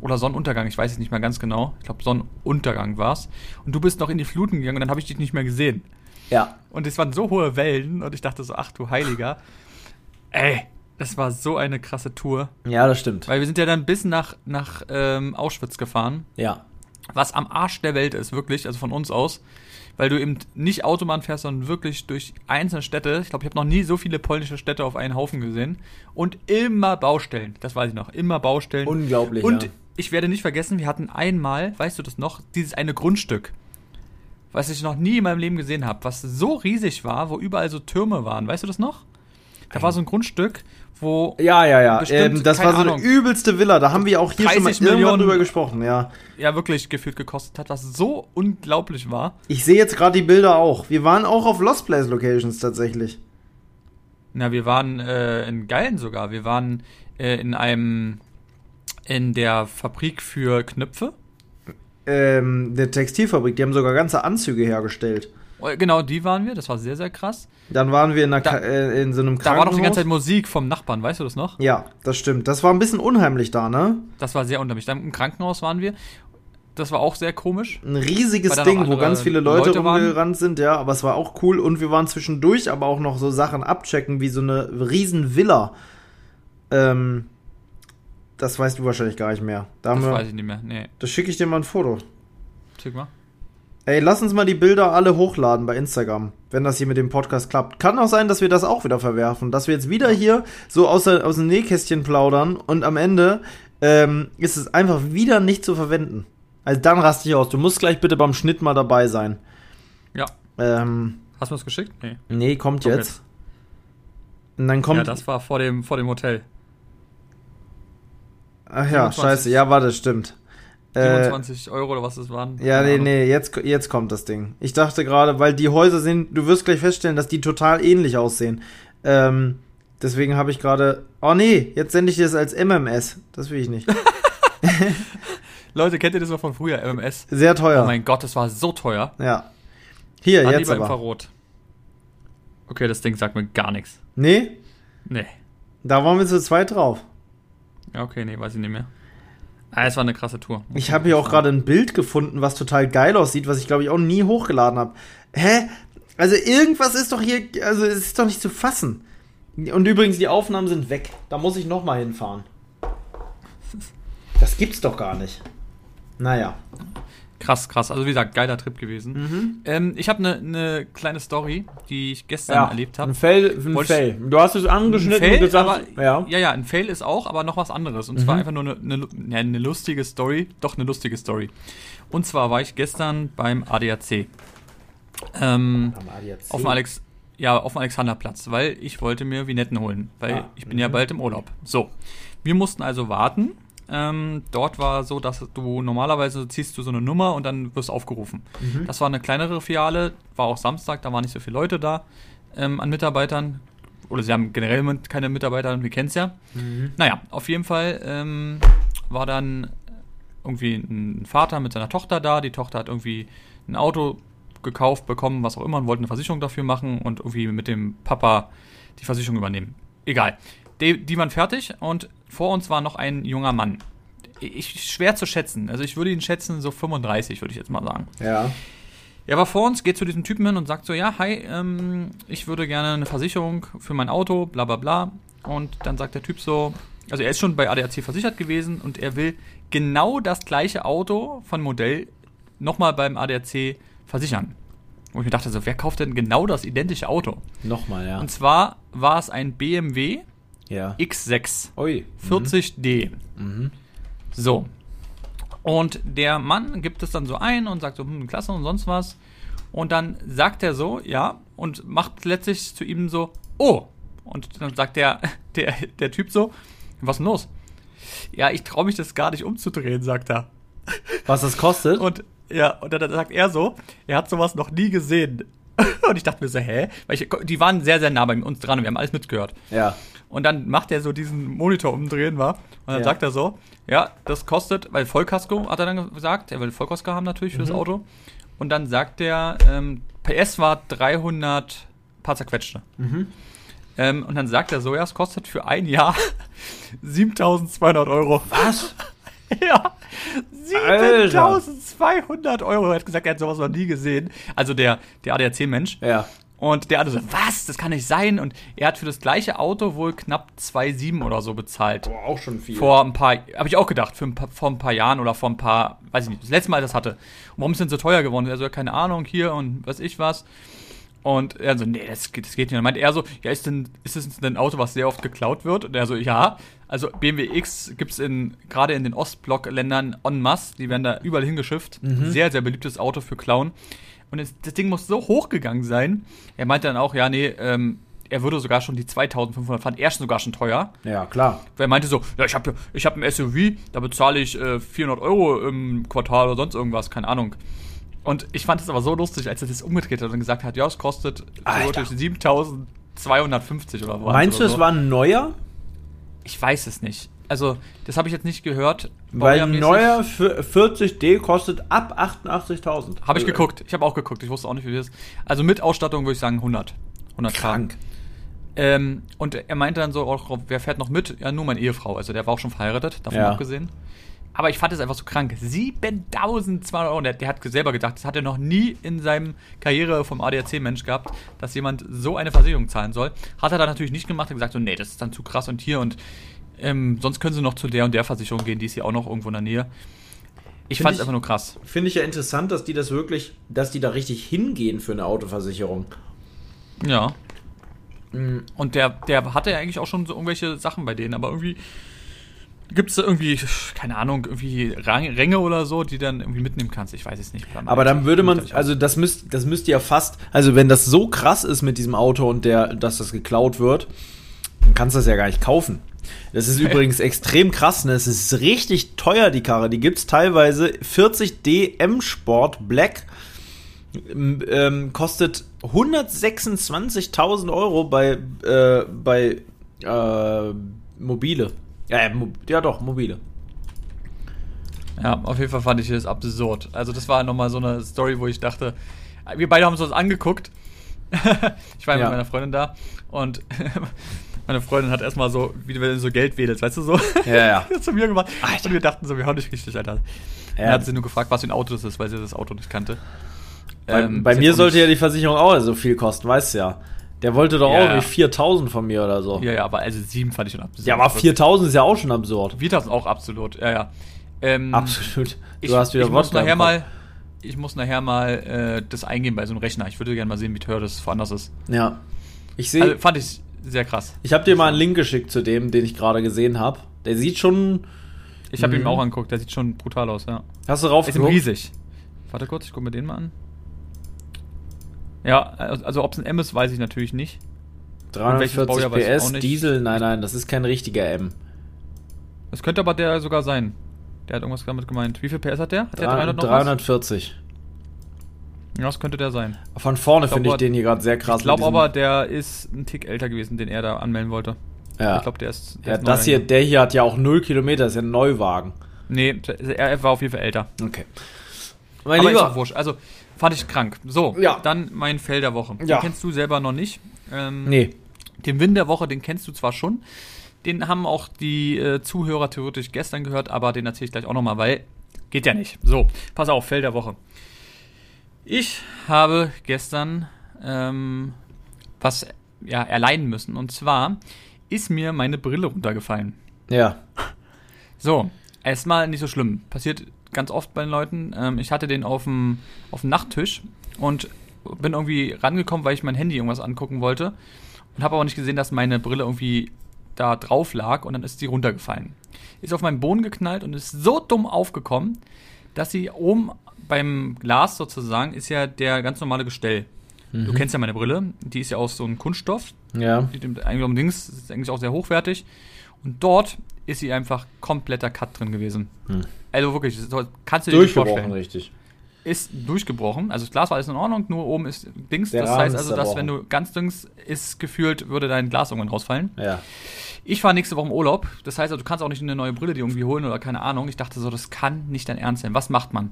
oder Sonnenuntergang, ich weiß es nicht mehr ganz genau. Ich glaube, Sonnenuntergang war's. Und du bist noch in die Fluten gegangen und dann habe ich dich nicht mehr gesehen. Ja. Und es waren so hohe Wellen und ich dachte so, ach du Heiliger. Ey, das war so eine krasse Tour. Ja, das stimmt. Weil wir sind ja dann bis nach, nach ähm, Auschwitz gefahren, Ja. Was am Arsch der Welt ist, wirklich, also von uns aus. Weil du eben nicht Autobahn fährst, sondern wirklich durch einzelne Städte. Ich glaube, ich habe noch nie so viele polnische Städte auf einen Haufen gesehen. Und immer Baustellen, das weiß ich noch, immer Baustellen. Unglaublich. Und ja. ich werde nicht vergessen, wir hatten einmal, weißt du das noch, dieses eine Grundstück, was ich noch nie in meinem Leben gesehen habe, was so riesig war, wo überall so Türme waren. Weißt du das noch? Da war so ein Grundstück, wo Ja, ja, ja. Bestimmt, Ähm, das war so eine Ahnung. übelste Villa. Da haben wir auch hier schon mal 30 irgendwann Millionen. drüber gesprochen, ja. ja wirklich gefühlt gekostet hat, was so unglaublich war. Ich sehe jetzt gerade die Bilder auch. Wir waren auch auf Lost Place Locations tatsächlich. Na, wir waren äh, in Geilen sogar. Wir waren äh, in einem in der Fabrik für Knöpfe. Ähm, der Textilfabrik, die haben sogar ganze Anzüge hergestellt. Äh, Genau, die waren wir. Das war sehr, sehr krass. Dann waren wir in, einer Da- äh, in so einem Da war Krankenhaus. noch die ganze Zeit Musik vom Nachbarn, weißt du das noch? ja, das stimmt. Das war ein bisschen unheimlich da, ne? Das war sehr unheimlich. Dann im Krankenhaus waren wir. Das war auch sehr komisch. Ein riesiges Ding, wo ganz viele Leute, Leute waren. rumgerannt sind, ja, aber es war auch cool und wir waren zwischendurch aber auch noch so Sachen abchecken, wie so eine riesen Villa. Ähm, das weißt du wahrscheinlich gar nicht mehr. Da Das wir, weiß ich nicht mehr. Nee, da schicke ich dir mal ein Foto. schick mal. Ey, lass uns mal die Bilder alle hochladen bei Instagram, wenn das hier mit dem Podcast klappt. Kann auch sein, dass wir das auch wieder verwerfen, dass wir jetzt wieder hier so aus, der, aus dem Nähkästchen plaudern und am Ende ähm, ist es einfach wieder nicht zu verwenden. Also dann raste ich aus. Du musst gleich bitte beim Schnitt mal dabei sein. Ja. Ähm, Hast du das geschickt? Nee. nee, kommt Kommt jetzt. Und dann kommt. Ja, das war vor dem, vor dem Hotel. ach ja, 27. scheiße. Ja, warte, stimmt. Äh, 27 Euro oder was das waren. ja, nee, Ahnung. nee, jetzt, jetzt kommt das Ding. Ich dachte gerade, weil die Häuser sind, du wirst gleich feststellen, dass die total ähnlich aussehen. Ähm, deswegen habe ich gerade. Oh nee, jetzt sende ich dir das als MMS. Das will ich nicht. Leute, kennt ihr das noch von früher? MMS. Sehr teuer. Oh mein Gott, das war so teuer. ja. Hier, Dann jetzt lieber aber. Infrarot. Okay, das Ding sagt mir gar nichts. Nee, Nee. da waren wir zu zweit drauf. Ja, okay, nee, weiß ich nicht mehr. Ah, es war eine krasse Tour. Ich habe hier auch gerade ein Bild gefunden, was total geil aussieht, was ich glaube ich auch nie hochgeladen habe. Hä? Also irgendwas ist doch hier, also es ist doch nicht zu fassen. Und übrigens, die Aufnahmen sind weg. Da muss ich noch mal hinfahren. Das gibt's doch gar nicht. Naja. Krass, krass. Also wie gesagt, geiler Trip gewesen. Mhm. Ähm, ich habe eine ne kleine Story, die ich gestern erlebt habe. Ein Fail, ein Fail. Du hast es angeschnitten Fail, und gesagt, aber, ja. ja, ja, ein Fail ist auch, aber noch was anderes. Und Mhm. zwar einfach nur eine, eine, ja, eine lustige Story. Doch, eine lustige Story. Und zwar war ich gestern beim ADAC. Ähm, auf dem Alex, ja, auf dem Alexanderplatz, weil ich wollte mir Vinetten holen, weil Ah, ich bin ja mhm. bald im Urlaub. So, wir mussten also warten. Ähm, dort war so, dass du normalerweise ziehst du so eine Nummer und dann wirst du aufgerufen. Mhm. Das war eine kleinere Filiale, war auch Samstag, da waren nicht so viele Leute da ähm, an Mitarbeitern. Oder sie haben generell keine Mitarbeiter, wir kennen es ja. Mhm. Naja, auf jeden Fall ähm, war dann irgendwie ein Vater mit seiner Tochter da. Die Tochter hat irgendwie ein Auto gekauft, bekommen, was auch immer, und wollte eine Versicherung dafür machen und irgendwie mit dem Papa die Versicherung übernehmen. Egal. Die, die waren fertig und vor uns war noch ein junger Mann. Ich, schwer zu schätzen. Also ich würde ihn schätzen, so 35, würde ich jetzt mal sagen. Ja. Er war vor uns, geht zu diesem Typen hin und sagt so, ja, hi, ähm, ich würde gerne eine Versicherung für mein Auto, bla bla bla. Und dann sagt der Typ so, also er ist schon bei ADAC versichert gewesen und er will genau das gleiche Auto von Modell nochmal beim ADAC versichern. Wo ich mir dachte, so, wer kauft denn genau das identische Auto? Nochmal, ja. Und zwar war es ein BMW ja. X6 Ui. 40D. Mhm. So. Und der Mann gibt es dann so ein und sagt so, hm, klasse und sonst was. Und dann sagt er so, ja, und macht letztlich zu ihm so, oh. Und dann sagt der, der, der Typ so, was denn los? Ja, ich traue mich das gar nicht umzudrehen, sagt er. Was das kostet? Und ja, und dann sagt er so, er hat sowas noch nie gesehen. Und ich dachte mir so, hä? Weil ich, die waren sehr, sehr nah bei uns dran und wir haben alles mitgehört. ja. Und dann macht er so diesen Monitor umdrehen, war. Und dann Ja. sagt er so, ja, das kostet, weil Vollkasko, hat er dann gesagt, er will Vollkasko haben natürlich für das Mhm. Auto. Und dann sagt er, ähm, PS war 300 paar zerquetschte. Mhm. Ähm, und dann sagt er so, ja, es kostet für ein Jahr 7200 Euro. Was? ja, Alter. 7200 Euro. Er hat gesagt, er hat sowas noch nie gesehen. Also der, der ADAC-Mensch. Ja. Und der andere so, was? Das kann nicht sein. Und er hat für das gleiche Auto wohl knapp 2,7 oder so bezahlt. Boah, auch schon viel. Vor ein paar, habe ich auch gedacht, für ein paar, vor ein paar Jahren oder vor ein paar, weiß ich nicht, das letzte Mal das hatte. Und warum ist denn so teuer geworden? Er so, keine Ahnung, hier und weiß ich was. Und er so, nee, das geht, das geht nicht. Und dann meinte er so, ja, ist denn, ist das denn ein Auto, was sehr oft geklaut wird? Und er so, ja. Also BMW X gibt's in, gerade in den Ostblock-Ländern en masse. Die werden da überall hingeschifft. Sehr, sehr beliebtes Auto für Klauen. Und es, das Ding muss so hochgegangen sein. Er meinte dann auch, ja, nee, ähm, er würde sogar schon die 2500, fand er sogar schon teuer. Ja, klar. Weil er meinte so, ja, ich habe ich hab ein SUV, da bezahle ich äh, 400 Euro im Quartal oder sonst irgendwas, keine Ahnung. Und ich fand es aber so lustig, als er das umgedreht hat und gesagt hat, ja, es kostet theoretisch 7250 oder was. Meinst du, es so. war ein neuer? Ich weiß es nicht. Also, das habe ich jetzt nicht gehört. Weil ein neuer für 40D kostet ab 88.000. Habe ich Also, geguckt. Ich habe auch geguckt. Ich wusste auch nicht, wie das ist. Also mit Ausstattung würde ich sagen 100. 100 Krank. Ähm, und er meinte dann so, auch, wer fährt noch mit? Ja, nur meine Ehefrau. Also der war auch schon verheiratet, davon Ja. abgesehen. Aber ich fand es einfach so krank. 7200 Euro. Und der, der hat selber gedacht, das hat er noch nie in seinem Karriere vom ADAC-Mensch gehabt, dass jemand so eine Versicherung zahlen soll. Hat er dann natürlich nicht gemacht. Er hat gesagt, so, nee, das ist dann zu krass und hier und ähm, sonst können sie noch zu der und der Versicherung gehen, die ist hier auch noch irgendwo in der Nähe. Ich fand es einfach nur krass. Finde ich ja interessant, dass die das wirklich, dass die da richtig hingehen für eine Autoversicherung. Ja. Mhm. Und der, der hatte ja eigentlich auch schon so irgendwelche Sachen bei denen, aber irgendwie gibt es da irgendwie, keine Ahnung, irgendwie Rang, Ränge oder so, die dann irgendwie mitnehmen kannst. Ich weiß es nicht. Aber dann würde man, also das müsst, das müsste ja fast, also wenn das so krass ist mit diesem Auto und der, dass das geklaut wird, dann kannst du das ja gar nicht kaufen. Das ist übrigens extrem krass, ne? Es ist richtig teuer, die Karre. Die gibt's teilweise 40D M Sport Black. Ähm, ähm, kostet 126.000 Euro bei, äh, bei äh, Mobile. Ja, ja, mo ja doch, Mobile. Ja, auf jeden Fall fand ich das absurd. Also das war nochmal so eine Story, wo ich dachte, wir beide haben uns das angeguckt. ich war Ja. mit meiner Freundin da und meine Freundin hat erstmal so, wie wenn du so Geld wedelst, weißt du so? Ja, ja. zu mir gemacht. Alter. Und wir dachten so, wir hauen dich richtig, Alter. Ja. Dann hat sie nur gefragt, was für ein Auto das ist, weil sie das Auto nicht kannte. Bei, Ähm, bei mir sollte ja die Versicherung auch so viel kosten, weißt du ja. Der wollte doch Ja, auch nicht 4000 von mir oder so. Ja, ja, aber also sieben fand ich schon absurd. Ja, aber 4000 ist ja auch schon absurd. 4000 auch absolut, ja, ja. Ähm, Absolut. Du ich, hast wieder ich muss Wodka im nachher mal, ich muss nachher mal äh, das eingeben bei so einem Rechner. Ich würde gerne mal sehen, wie teuer das woanders ist. Ja. Ich sehe. Also, fand ich sehr krass. ich habe dir mal einen Link geschickt zu dem, den ich gerade gesehen habe. Der sieht schon. Ich habe ihn Mhm. auch angeguckt, der sieht schon brutal aus, ja. Hast du Ist raufgeguckt? riesig. Warte kurz, ich gucke mir den mal an. Ja, also ob es ein M ist, weiß ich natürlich nicht. Und welches 340 Baujahr weiß ich auch PS, nicht. Diesel, nein, nein, das ist kein richtiger M. Es könnte aber der sogar sein. Der hat irgendwas damit gemeint. Wie viel PS hat der? Hat der 300 noch 340. Ja, das könnte der sein. Von vorne finde ich den hier gerade sehr krass. Ich glaube aber, der ist ein Tick älter gewesen, den er da anmelden wollte. ja. Ich glaube, der ist. Der ja, ist das hier, der hier hat ja auch 0 Kilometer, ist ja ein Neuwagen. Nee, er war auf jeden Fall älter. Okay. Mein aber ist Lieber, auch wurscht. Also, fand ich krank. So, Ja. dann mein Fell der Woche. Ja. Den kennst du selber noch nicht. Ähm, nee, Den Win der Woche, den kennst du zwar schon. Den haben auch die äh, Zuhörer theoretisch gestern gehört, aber den erzähle ich gleich auch nochmal, weil geht ja nicht. So, pass auf, Fell der Woche. Ich habe gestern ähm, was ja, erleiden müssen. Und zwar ist mir meine Brille runtergefallen. ja. So, erstmal nicht so schlimm. Passiert ganz oft bei den Leuten. Ähm, ich hatte den auf dem auf dem Nachttisch und bin irgendwie rangekommen, weil ich mein Handy irgendwas angucken wollte und habe aber nicht gesehen, dass meine Brille irgendwie da drauf lag und dann ist sie runtergefallen. Ist auf meinen Boden geknallt und ist so dumm aufgekommen, dass sie oben beim Glas sozusagen ist ja der ganz normale Gestell. Du kennst ja meine Brille, die ist ja aus so einem Kunststoff, Ja. die eigentlich um Dings ist eigentlich auch sehr hochwertig. Und dort ist sie einfach kompletter Cut drin gewesen. Hm. Also wirklich, das kannst du dir nicht Durchgebrochen, vorstellen. richtig. Ist durchgebrochen. Also das Glas war alles in Ordnung, nur oben ist Dings. Der das Rahmen heißt also, dass wenn du ganz Dings ist gefühlt, würde dein Glas irgendwann rausfallen. Ja. Ich fahre nächste Woche im Urlaub. Das heißt, also, du kannst auch nicht eine neue Brille dir irgendwie holen oder keine Ahnung. Ich dachte so, das kann nicht dein Ernst sein. Was macht man?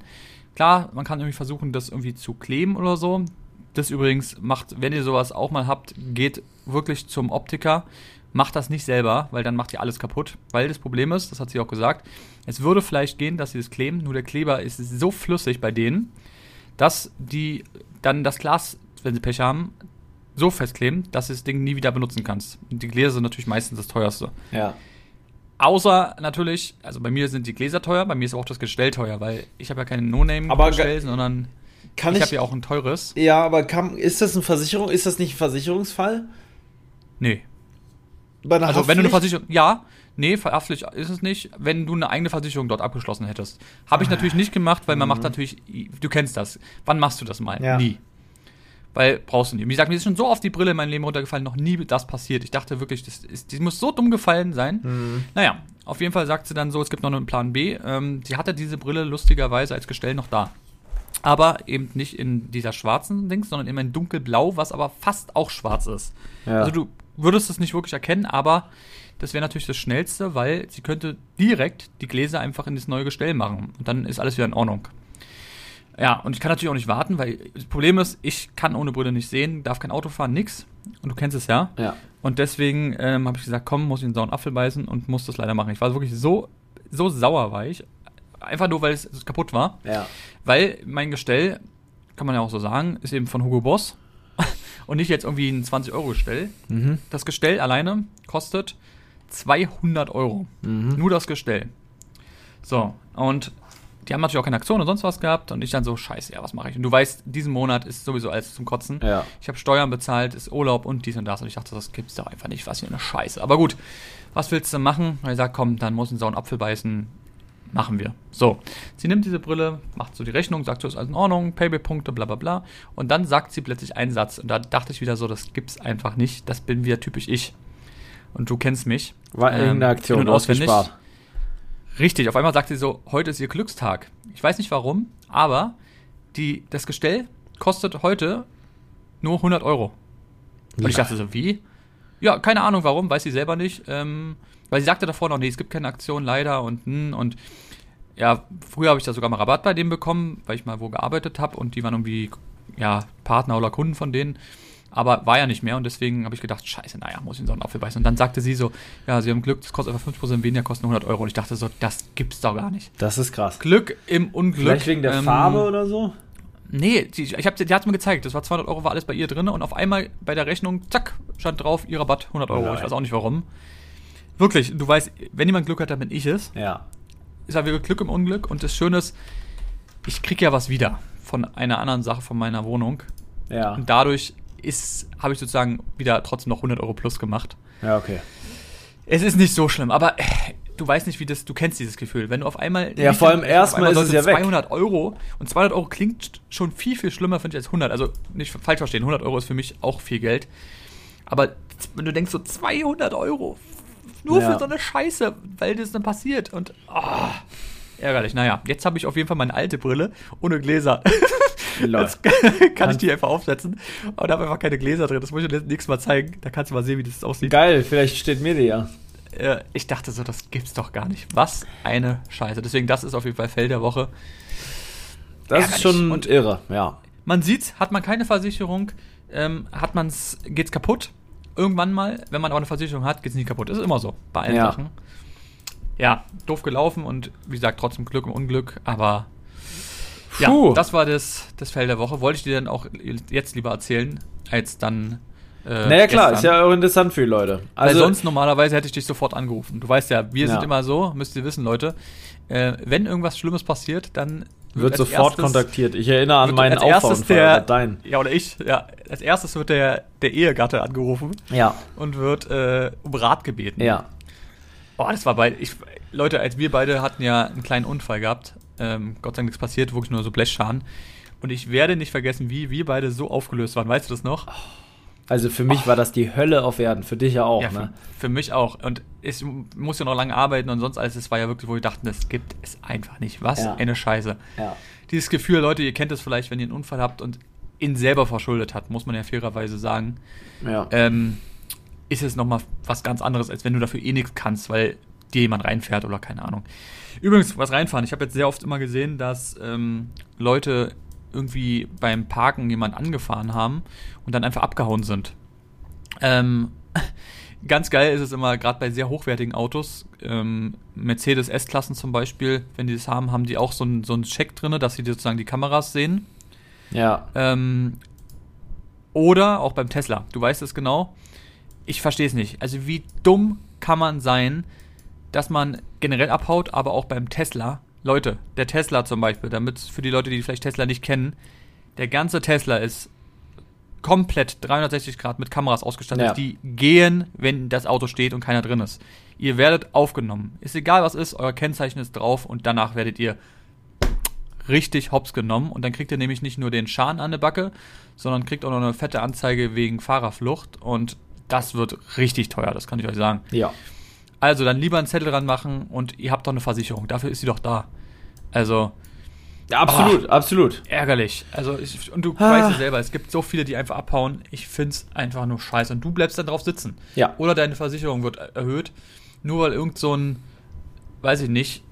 Klar, man kann irgendwie versuchen, das irgendwie zu kleben oder so. Das übrigens macht, wenn ihr sowas auch mal habt, geht wirklich zum Optiker. Macht das nicht selber, weil dann macht ihr alles kaputt. Weil das Problem ist, das hat sie auch gesagt, es würde vielleicht gehen, dass sie das kleben, nur der Kleber ist so flüssig bei denen, dass die dann das Glas, wenn sie Pech haben, so festkleben, dass du das Ding nie wieder benutzen kannst. Und die Gläser sind natürlich meistens das teuerste. Ja. Außer natürlich, also bei mir sind die Gläser teuer, bei mir ist auch das Gestell teuer, weil ich habe ja kein No-Name-Gestell, sondern Kann ich ich. habe ja auch ein teures. ja, aber kann, ist das ein Versicherung? Ist das nicht ein Versicherungsfall? Nee. Bei einer Also wenn du eine? Versicherung, ja, nee, verhaftlich ist es nicht, wenn du eine eigene Versicherung dort abgeschlossen hättest. Habe ich natürlich nicht gemacht, weil man macht natürlich, du kennst das. Wann machst du das mal? Mhm. Ja. Nie. Weil brauchst du nie. Wie gesagt, mir ist schon so oft die Brille in meinem Leben runtergefallen, noch nie das passiert. Ich dachte wirklich, das ist, die muss so dumm gefallen sein. Mhm. Naja, auf jeden Fall sagt sie dann so, es gibt noch einen Plan B. Ähm, sie hatte diese Brille lustigerweise als Gestell noch da. Aber eben nicht in dieser schwarzen Dings, sondern in ein dunkelblau, was aber fast auch schwarz ist. Ja. Also du würdest es nicht wirklich erkennen, aber das wäre natürlich das Schnellste, weil sie könnte direkt die Gläser einfach in das neue Gestell machen. Und dann ist alles wieder in Ordnung. Ja, und ich kann natürlich auch nicht warten, weil das Problem ist, ich kann ohne Brille nicht sehen, darf kein Auto fahren, nix. Und du kennst es ja. ja. Und deswegen ähm, habe ich gesagt, komm, muss ich einen sauren Apfel beißen und muss das leider machen. Ich war wirklich so, so sauer war ich. Einfach nur, weil es kaputt war. Ja. Weil mein Gestell, kann man ja auch so sagen, ist eben von Hugo Boss. und nicht jetzt irgendwie ein 20-Euro-Gestell. Mhm. Das Gestell alleine kostet 200 Euro. Mhm. Nur das Gestell. So, und die haben natürlich auch keine Aktion und sonst was gehabt. Und ich dann so, scheiße, ja, was mache ich? Und du weißt, diesen Monat ist sowieso alles zum Kotzen. Ja. Ich habe Steuern bezahlt, ist Urlaub und dies und das. Und ich dachte, das gibt's doch einfach nicht. Was für eine Scheiße. Aber gut, was willst du machen? Und ich sag, komm, dann muss ein sauren Apfel beißen. Machen wir. So, sie nimmt diese Brille, macht so die Rechnung, sagt so, ist alles in Ordnung, Payback-Punkte, bla bla bla. Und dann sagt sie plötzlich einen Satz. Und da dachte ich wieder so, das gibt's einfach nicht. Das bin wieder typisch ich. Und du kennst mich. War Ähm, irgendeine Aktion, und auswendig. gespart. Richtig, auf einmal sagt sie so, heute ist ihr Glückstag. Ich weiß nicht warum, aber die, das Gestell kostet heute nur 100 Euro. Und ich Ja. dachte so, wie? Ja, keine Ahnung warum, weiß sie selber nicht. Ähm, weil sie sagte davor noch, nee, es gibt keine Aktion leider und hm, und ja, früher habe ich da sogar mal Rabatt bei denen bekommen, weil ich mal wo gearbeitet habe und die waren irgendwie ja, Partner oder Kunden von denen. Aber war ja nicht mehr und deswegen habe ich gedacht, scheiße, naja, muss ich in so einen Apfel beißen. Und dann sagte sie so, ja, sie haben Glück, das kostet einfach 5% weniger, kostet nur 100 Euro. Und ich dachte so, das gibt's doch gar nicht. Das ist krass. Glück im Unglück. Vielleicht wegen der ähm, Farbe oder so? Nee, die, ich hab, die hat mir gezeigt, das war 200 Euro, war alles bei ihr drin und auf einmal bei der Rechnung, zack, stand drauf, ihr Rabatt 100 Euro. Nein. Ich weiß auch nicht warum. Wirklich, du weißt, wenn jemand Glück hat, dann bin ich es. Ja. Ist halt wirklich Glück im Unglück und das Schöne ist, ich krieg ja was wieder von einer anderen Sache von meiner Wohnung. Ja. Und dadurch ist, habe ich sozusagen wieder trotzdem noch 100 Euro plus gemacht. Ja, okay. Es ist nicht so schlimm, aber äh, du weißt nicht, wie das, du kennst dieses Gefühl. Wenn du auf einmal. Ja, vor allem erstmal ist es ja weg. 200 Euro und 200 Euro klingt schon viel, viel schlimmer, finde ich, als 100. Also nicht falsch verstehen, 100 Euro ist für mich auch viel Geld. Aber wenn du denkst, so 200 Euro nur Ja. für so eine Scheiße, weil das dann passiert und. ah, ärgerlich. Naja, jetzt habe ich auf jeden Fall meine alte Brille ohne Gläser. Jetzt kann ich die einfach aufsetzen. Aber da habe einfach keine Gläser drin. Das muss ich dir nächstes Mal zeigen. Da kannst du mal sehen, wie das aussieht. Geil, vielleicht steht mir die ja. Äh, ich dachte so, das gibt's doch gar nicht. Was eine Scheiße. Deswegen, das ist auf jeden Fall Fell der Woche. Das Ärgerlich. ist schon Und- irre, ja. Man sieht's, hat man keine Versicherung, ähm, hat man's, geht's kaputt. Irgendwann mal, wenn man aber eine Versicherung hat, geht's nie kaputt. Das ist immer so, bei allen Ja. Sachen. Ja, doof gelaufen und wie gesagt, trotzdem Glück im Unglück, aber Puh. ja, das war das, das Fell der Woche. Wollte ich dir dann auch jetzt lieber erzählen, als dann. Äh, Naja, klar, gestern. ist ja auch interessant für die Leute. Weil Also, sonst normalerweise hätte ich dich sofort angerufen. Du weißt ja, wir Ja. sind immer so, müsst ihr wissen, Leute. Äh, wenn irgendwas Schlimmes passiert, dann wird als sofort erstes- kontaktiert. Ich erinnere an wird meinen oder dein. Ja, oder ich. Ja, als erstes wird der, der Ehegatte angerufen Ja, und wird äh, um Rat gebeten. ja. Oh, das war bei. Ich, Leute, als wir beide hatten ja einen kleinen Unfall gehabt. Ähm, Gott sei Dank nichts passiert, wirklich nur so Blechschaden. Und ich werde nicht vergessen, wie wir beide so aufgelöst waren. Weißt du das noch? Also für mich war das die Hölle auf Erden, für dich ja auch, ja, für, ne? für mich auch. Und ich muss ja noch lange arbeiten und sonst alles. Es war ja wirklich, wo wir dachten, das gibt es einfach nicht. Was Ja. eine Scheiße. Ja. Dieses Gefühl, Leute, ihr kennt es vielleicht, wenn ihr einen Unfall habt und ihn selber verschuldet hat, muss man ja fairerweise sagen. Ja. ähm, ist es nochmal was ganz anderes, als wenn du dafür eh nichts kannst, weil dir jemand reinfährt oder keine Ahnung. Übrigens, was reinfahren. Ich habe jetzt sehr oft immer gesehen, dass ähm, Leute irgendwie beim Parken jemand angefahren haben und dann einfach abgehauen sind. Ähm, ganz geil ist es immer, gerade bei sehr hochwertigen Autos, ähm, Mercedes S-Klassen zum Beispiel, wenn die das haben, haben die auch so einen so Check drin, dass sie sozusagen die Kameras sehen. ja. Ähm, oder auch beim Tesla. Du weißt es genau. Ich verstehe es nicht. Also wie dumm kann man sein, dass man generell abhaut, aber auch beim Tesla. Leute, der Tesla zum Beispiel, damit für die Leute, die vielleicht Tesla nicht kennen, der ganze Tesla ist komplett 360 Grad mit Kameras ausgestattet, Ja. die gehen, wenn das Auto steht und keiner drin ist. Ihr werdet aufgenommen. Ist egal, was ist, euer Kennzeichen ist drauf und danach werdet ihr richtig hops genommen und dann kriegt ihr nämlich nicht nur den Schaden an der Backe, sondern kriegt auch noch eine fette Anzeige wegen Fahrerflucht und das wird richtig teuer, das kann ich euch sagen. Ja. Also dann lieber einen Zettel dran machen und ihr habt doch eine Versicherung, dafür ist sie doch da. Also Ja, absolut, absolut. ärgerlich. Also ich, und du Ah. weißt es selber, es gibt so viele, die einfach abhauen. Ich find's einfach nur scheiße und du bleibst dann drauf sitzen. Ja. Oder deine Versicherung wird er- erhöht, nur weil irgend so ein, weiß ich nicht,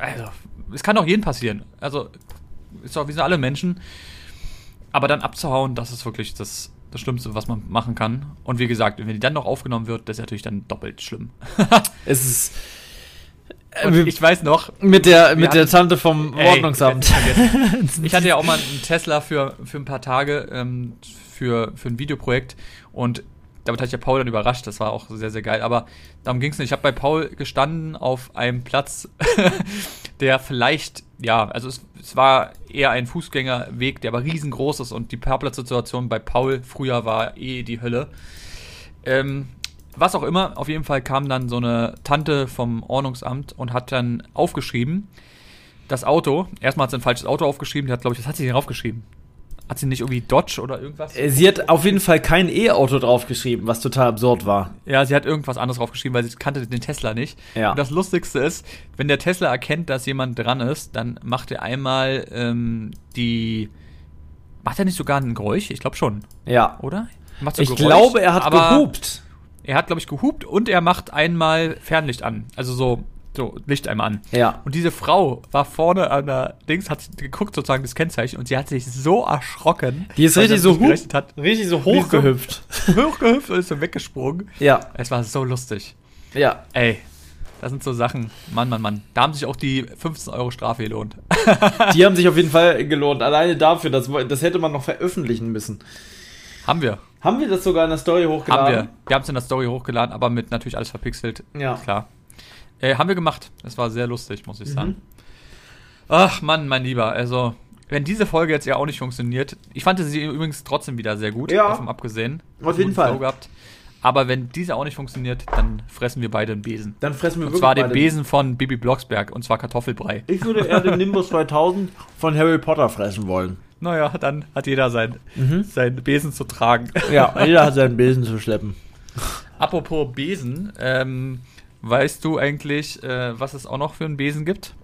also, es kann doch jedem passieren. Also, ist doch, wir sind alle Menschen. Aber dann abzuhauen, das ist wirklich das, das Schlimmste, was man machen kann. Und wie gesagt, wenn die dann noch aufgenommen wird, das ist natürlich dann doppelt schlimm. Es ist Und äh, ich weiß noch, mit der mit der hatten- Tante vom Ey, Ordnungsamt. Ich hatte ja auch mal einen Tesla für, für ein paar Tage ähm, für, für ein Videoprojekt und damit hatte ich ja Paul dann überrascht. Das war auch sehr, sehr geil. Aber darum ging es nicht. Ich habe bei Paul gestanden auf einem Platz, der vielleicht, ja, also es, es war eher ein Fußgängerweg, der aber riesengroß ist und die Parkplatzsituation bei Paul früher war eh die Hölle. Ähm, was auch immer, auf jeden Fall kam dann so eine Tante vom Ordnungsamt und hat dann aufgeschrieben, das Auto, erstmal hat sie ein falsches Auto aufgeschrieben, die hat, glaube ich, was hat sie denn aufgeschrieben? Hat sie nicht irgendwie Dodge oder irgendwas? Äh, Sie hat auf jeden Fall kein E-Auto draufgeschrieben, was total absurd war. Ja, sie hat irgendwas anderes draufgeschrieben, weil sie kannte den Tesla nicht. Ja. Und das Lustigste ist, wenn der Tesla erkennt, dass jemand dran ist, dann macht er einmal ähm, die. Macht er nicht sogar ein Geräusch? Ich glaube schon, Ja. oder? Macht so Ich Geräusch, glaube, er hat gehupt. Er hat, glaube ich, gehupt und er macht einmal Fernlicht an. Also so, so Licht einmal an. Ja. Und diese Frau war vorne an der Dings, hat geguckt sozusagen das Kennzeichen und sie hat sich so erschrocken. Die ist richtig so hat. richtig so ist so- hochgehüpft. Hochgehüpft und ist so weggesprungen. Ja. Es war so lustig. Ja. Ey, das sind so Sachen. Mann, Mann, Mann. Da haben sich auch die 15 Euro Strafe gelohnt. Die haben sich auf jeden Fall gelohnt. Alleine dafür, das, das hätte man noch veröffentlichen müssen. haben wir. Haben wir das sogar in der Story hochgeladen? Haben wir. Wir haben es in der Story hochgeladen, aber mit natürlich alles verpixelt. Ja. Klar. Äh, haben wir gemacht. Das war sehr lustig, muss ich Mhm. sagen. Ach, Mann, mein Lieber. Also, wenn diese Folge jetzt ja auch nicht funktioniert, ich fand sie übrigens trotzdem wieder sehr gut, Ja. davon abgesehen. Auf jeden Fall. Gehabt. Aber wenn diese auch nicht funktioniert, dann fressen wir beide einen Besen. Dann fressen wir Und wirklich zwar den Besen von Bibi Blocksberg, und zwar Kartoffelbrei. Ich würde eher den Nimbus 2000 von Harry Potter fressen wollen. Naja, dann hat jeder sein, Mhm. seinen Besen zu tragen. Ja, jeder hat seinen Besen zu schleppen. Apropos Besen, ähm, weißt du eigentlich, äh, was es auch noch für einen Besen gibt?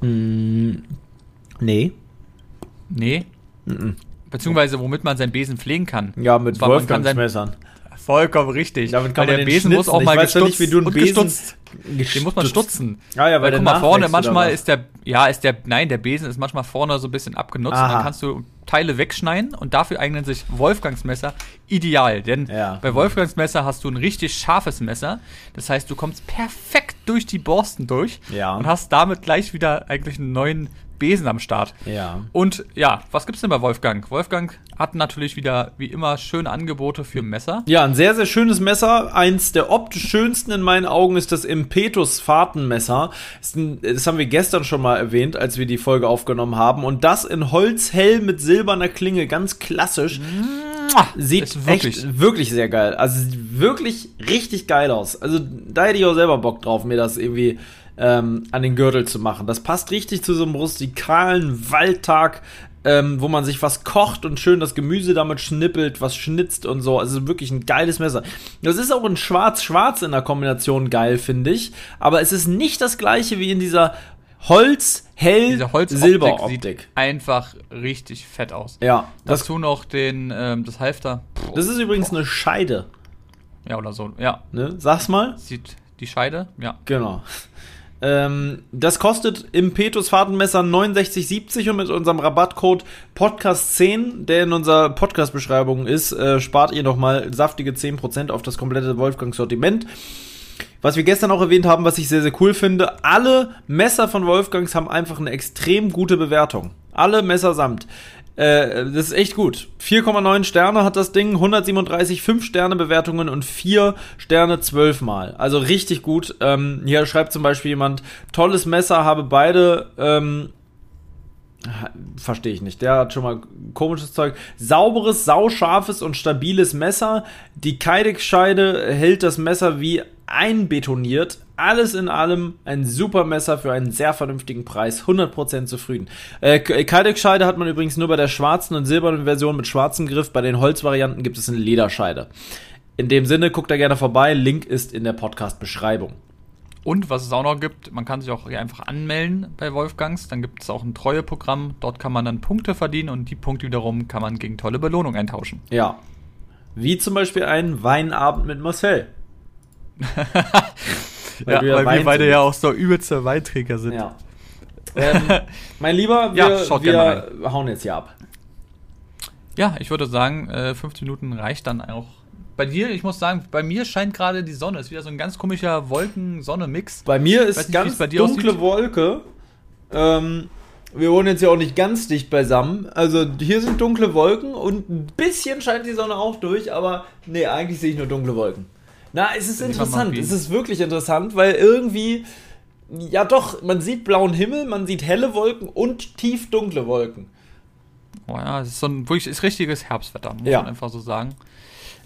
Mm, nee. Nee. Mhm. Beziehungsweise womit man seinen Besen pflegen kann. Ja, mit Wolfgangsmessern. Vollkommen richtig. Damit kann Weil man der Besen muss auch Ich mal weiß ja nicht, gestutzt wie du einen und Besen gestutzt. Den muss man Gestutzt. stutzen. Ah ja, weil Weil guck mal, vorne manchmal ist der, ja, ist der, nein, der Besen ist manchmal vorne so ein bisschen abgenutzt. Aha. Dann kannst du Teile wegschneiden und dafür eignen sich Wolfgangs Messer ideal. Denn Ja. bei Wolfgangs Messer hast du ein richtig scharfes Messer. Das heißt, du kommst perfekt durch die Borsten durch Ja. und hast damit gleich wieder eigentlich einen neuen Besen am Start. Ja. Und ja, was gibt's denn bei Wolfgang? Wolfgang hat natürlich wieder, wie immer, schöne Angebote für Messer. Ja, ein sehr, sehr schönes Messer. Eins der optisch schönsten in meinen Augen ist das Impetus Fahrtenmesser. Das haben wir gestern schon mal erwähnt, als wir die Folge aufgenommen haben. Und das in Holzhell mit silberner Klinge, ganz klassisch. Sieht wirklich- echt wirklich sehr geil. Also sieht wirklich richtig geil aus. Also da hätte ich auch selber Bock drauf, mir das irgendwie ähm, an den Gürtel zu machen. Das passt richtig zu so einem rustikalen Waldtag, ähm, wo man sich was kocht und schön das Gemüse damit schnippelt, was schnitzt und so. Also wirklich ein geiles Messer. Das ist auch in Schwarz-Schwarz in der Kombination geil, finde ich. Aber es ist nicht das gleiche wie in dieser Diese Holzoptik Holz-Hell-Silber-Optik. sieht einfach richtig fett aus. Ja, das, Dazu noch den, ähm, das Halfter. Puh, das ist übrigens eine Scheide. ja, oder so. Ja, Ne? Sag's mal. sieht die Scheide. Ja. Genau. Ähm, das kostet im Petus Fahrtenmesser 69,70 und mit unserem Rabattcode Podcast10, der in unserer Podcast-Beschreibung ist, äh, spart ihr nochmal saftige 10% auf das komplette Wolfgang-Sortiment. Was wir gestern auch erwähnt haben, was ich sehr, sehr cool finde, alle Messer von Wolfgangs haben einfach eine extrem gute Bewertung. Alle Messer samt. Äh, das ist echt gut. 4,9 Sterne hat das Ding, 137 5-Sterne-Bewertungen und 4 Sterne 12 Mal. Also richtig gut. Ähm, hier schreibt zum Beispiel jemand, tolles Messer, habe beide ähm, Verstehe ich nicht. Der hat schon mal komisches Zeug. Sauberes, sauscharfes und stabiles Messer. Die Kydex-Scheide hält das Messer wie einbetoniert. Alles in allem ein super Messer für einen sehr vernünftigen Preis. 100% zufrieden. Äh, Kydex-Scheide hat man übrigens nur bei der schwarzen und silbernen Version mit schwarzem Griff. Bei den Holzvarianten gibt es eine Lederscheide. In dem Sinne, guckt da gerne vorbei. Link ist in der Podcast-Beschreibung. Und was es auch noch gibt, man kann sich auch hier einfach anmelden bei Wolfgangs. Dann gibt es auch ein Treueprogramm. Dort kann man dann Punkte verdienen und die Punkte wiederum kann man gegen tolle Belohnung eintauschen. Ja. Wie zum Beispiel ein Weinabend mit Marcel. ja, du ja weil Wein wir beide trinkst. ja auch so übelste Weinträger sind. Ja. ähm, mein Lieber, wir, Ja, schaut gerne wir hauen jetzt hier ab. Ja, ich würde sagen, äh, 15 Minuten reicht dann auch. Bei dir, ich muss sagen, bei mir scheint gerade die Sonne. Ist wieder so ein ganz komischer Wolken-Sonne-Mix. Bei mir ist nicht, ganz es bei dir dunkle aussieht. Wolke. Ähm, wir wohnen jetzt ja auch nicht ganz dicht beisammen. Also hier sind dunkle Wolken und ein bisschen scheint die Sonne auch durch, aber nee, eigentlich sehe ich nur dunkle Wolken. Na, es ist interessant. Es ist wirklich interessant, weil irgendwie, ja doch, man sieht blauen Himmel, man sieht helle Wolken und tief dunkle Wolken. Oh ja, es ist so ein wirklich ist richtiges Herbstwetter, muss Ja. man einfach so sagen.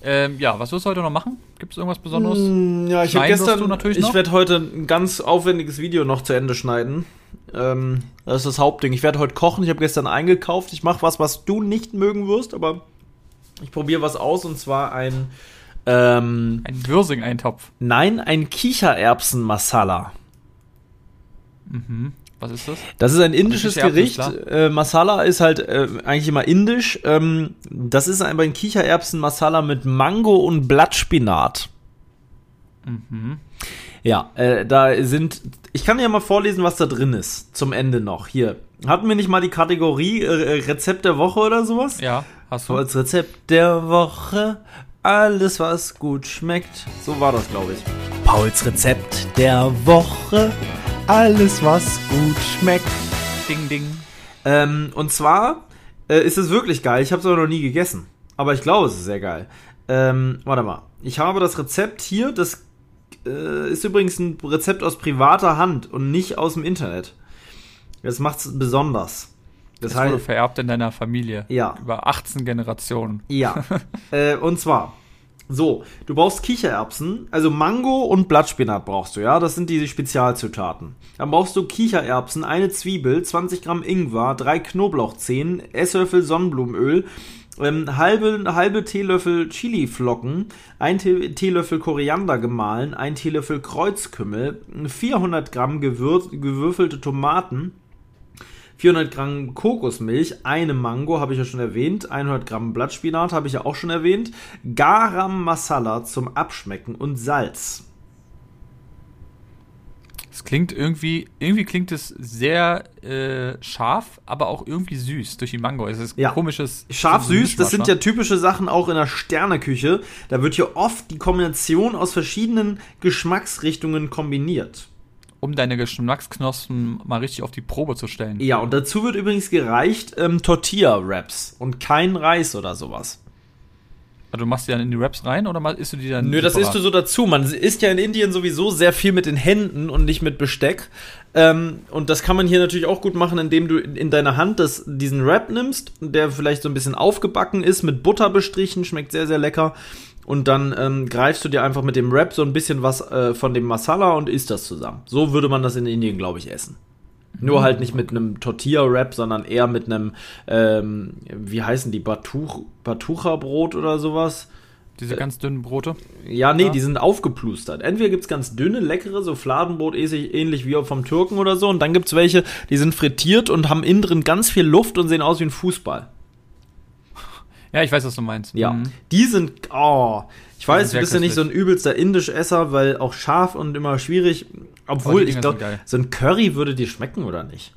Ähm, ja, was wirst du heute noch machen? Gibt es irgendwas Besonderes? Mm, Ja, ich habe gestern, natürlich ich noch? werde heute ein ganz aufwendiges Video noch zu Ende schneiden. Ähm, das ist das Hauptding. Ich werde heute kochen. Ich habe gestern eingekauft. Ich mache was, was du nicht mögen wirst, aber ich probiere was aus und zwar ein, ähm, Ein Würsing-Eintopf. nein, ein Kichererbsen-Masala. Mhm. Was ist das? Das ist ein indisches ist Gericht. Äh, Masala ist halt äh, eigentlich immer indisch. Ähm, das ist aber ein Kichererbsen-Masala mit Mango und Blattspinat. Mhm. Ja, äh, da sind. Ich kann ja mal vorlesen, was da drin ist. Zum Ende noch. Hier. Hatten wir nicht mal die Kategorie äh, Rezept der Woche oder sowas? Ja, hast du. als Rezept der Woche. Alles, was gut schmeckt. So war das, glaube ich. Pauls Rezept der Woche. Alles, was gut schmeckt. Ding, ding. Ähm, und zwar äh, ist es wirklich geil. Ich habe es aber noch nie gegessen. Aber ich glaube, es ist sehr geil. Ähm, warte mal. Ich habe das Rezept hier. Das äh, ist übrigens ein Rezept aus privater Hand und nicht aus dem Internet. Das macht's besonders. Das, Das wurde heißt, vererbt in deiner Familie. Ja. Über 18 Generationen. ja. äh, und zwar, so, du brauchst Kichererbsen, also Mango und Blattspinat brauchst du, ja, das sind die Spezialzutaten. Dann brauchst du Kichererbsen, eine Zwiebel, 20 Gramm Ingwer, drei Knoblauchzehen, Esslöffel Sonnenblumenöl, ähm, halbe, halbe Teelöffel Chiliflocken, ein Tee Teelöffel Koriander gemahlen, ein Teelöffel Kreuzkümmel, 400 Gramm gewürz, gewürfelte Tomaten, 400 Gramm Kokosmilch, eine Mango, habe ich ja schon erwähnt, 100 Gramm Blattspinat, habe ich ja auch schon erwähnt, Garam Masala zum Abschmecken und Salz. Es klingt irgendwie, irgendwie klingt es sehr äh, scharf, aber auch irgendwie süß durch die Mango. Es ist Ja. komisches. Scharf so süß, das sind ja typische Sachen auch in der Sterneküche. Da wird ja oft die Kombination aus verschiedenen Geschmacksrichtungen kombiniert. Um deine Geschmacksknospen mal richtig auf die Probe zu stellen. Ja, und dazu wird übrigens gereicht ähm, Tortilla-Wraps und kein Reis oder sowas. Also du machst die dann in die Wraps rein oder isst du die dann? Nö, das isst du so dazu. Man isst ja in Indien sowieso sehr viel mit den Händen und nicht mit Besteck. Ähm, und das kann man hier natürlich auch gut machen, indem du in deiner Hand das, diesen Wrap nimmst, der vielleicht so ein bisschen aufgebacken ist, mit Butter bestrichen, schmeckt sehr, sehr lecker. Und dann ähm, greifst du dir einfach mit dem Wrap so ein bisschen was äh, von dem Masala und isst das zusammen. So würde man das in Indien, glaube ich, essen. Nur halt nicht mit einem Tortilla-Wrap, sondern eher mit einem, ähm, wie heißen die, Batuch, Batucha-Brot oder sowas. Diese ganz dünnen Brote. Ja, nee, Ja. die sind aufgeplustert. Entweder gibt's ganz dünne, leckere, so Fladenbrot ähnlich, wie vom Türken oder so. Und dann gibt's welche, die sind frittiert und haben innen drin ganz viel Luft und sehen aus wie ein Fußball. Ja, ich weiß, was du meinst. Ja, Mhm. die sind, oh, ich weiß, du bist ja nicht so ein übelster Indisch-Esser, weil auch scharf und immer schwierig. Oh, Obwohl, die ich glaube, so ein Curry würde dir schmecken oder nicht?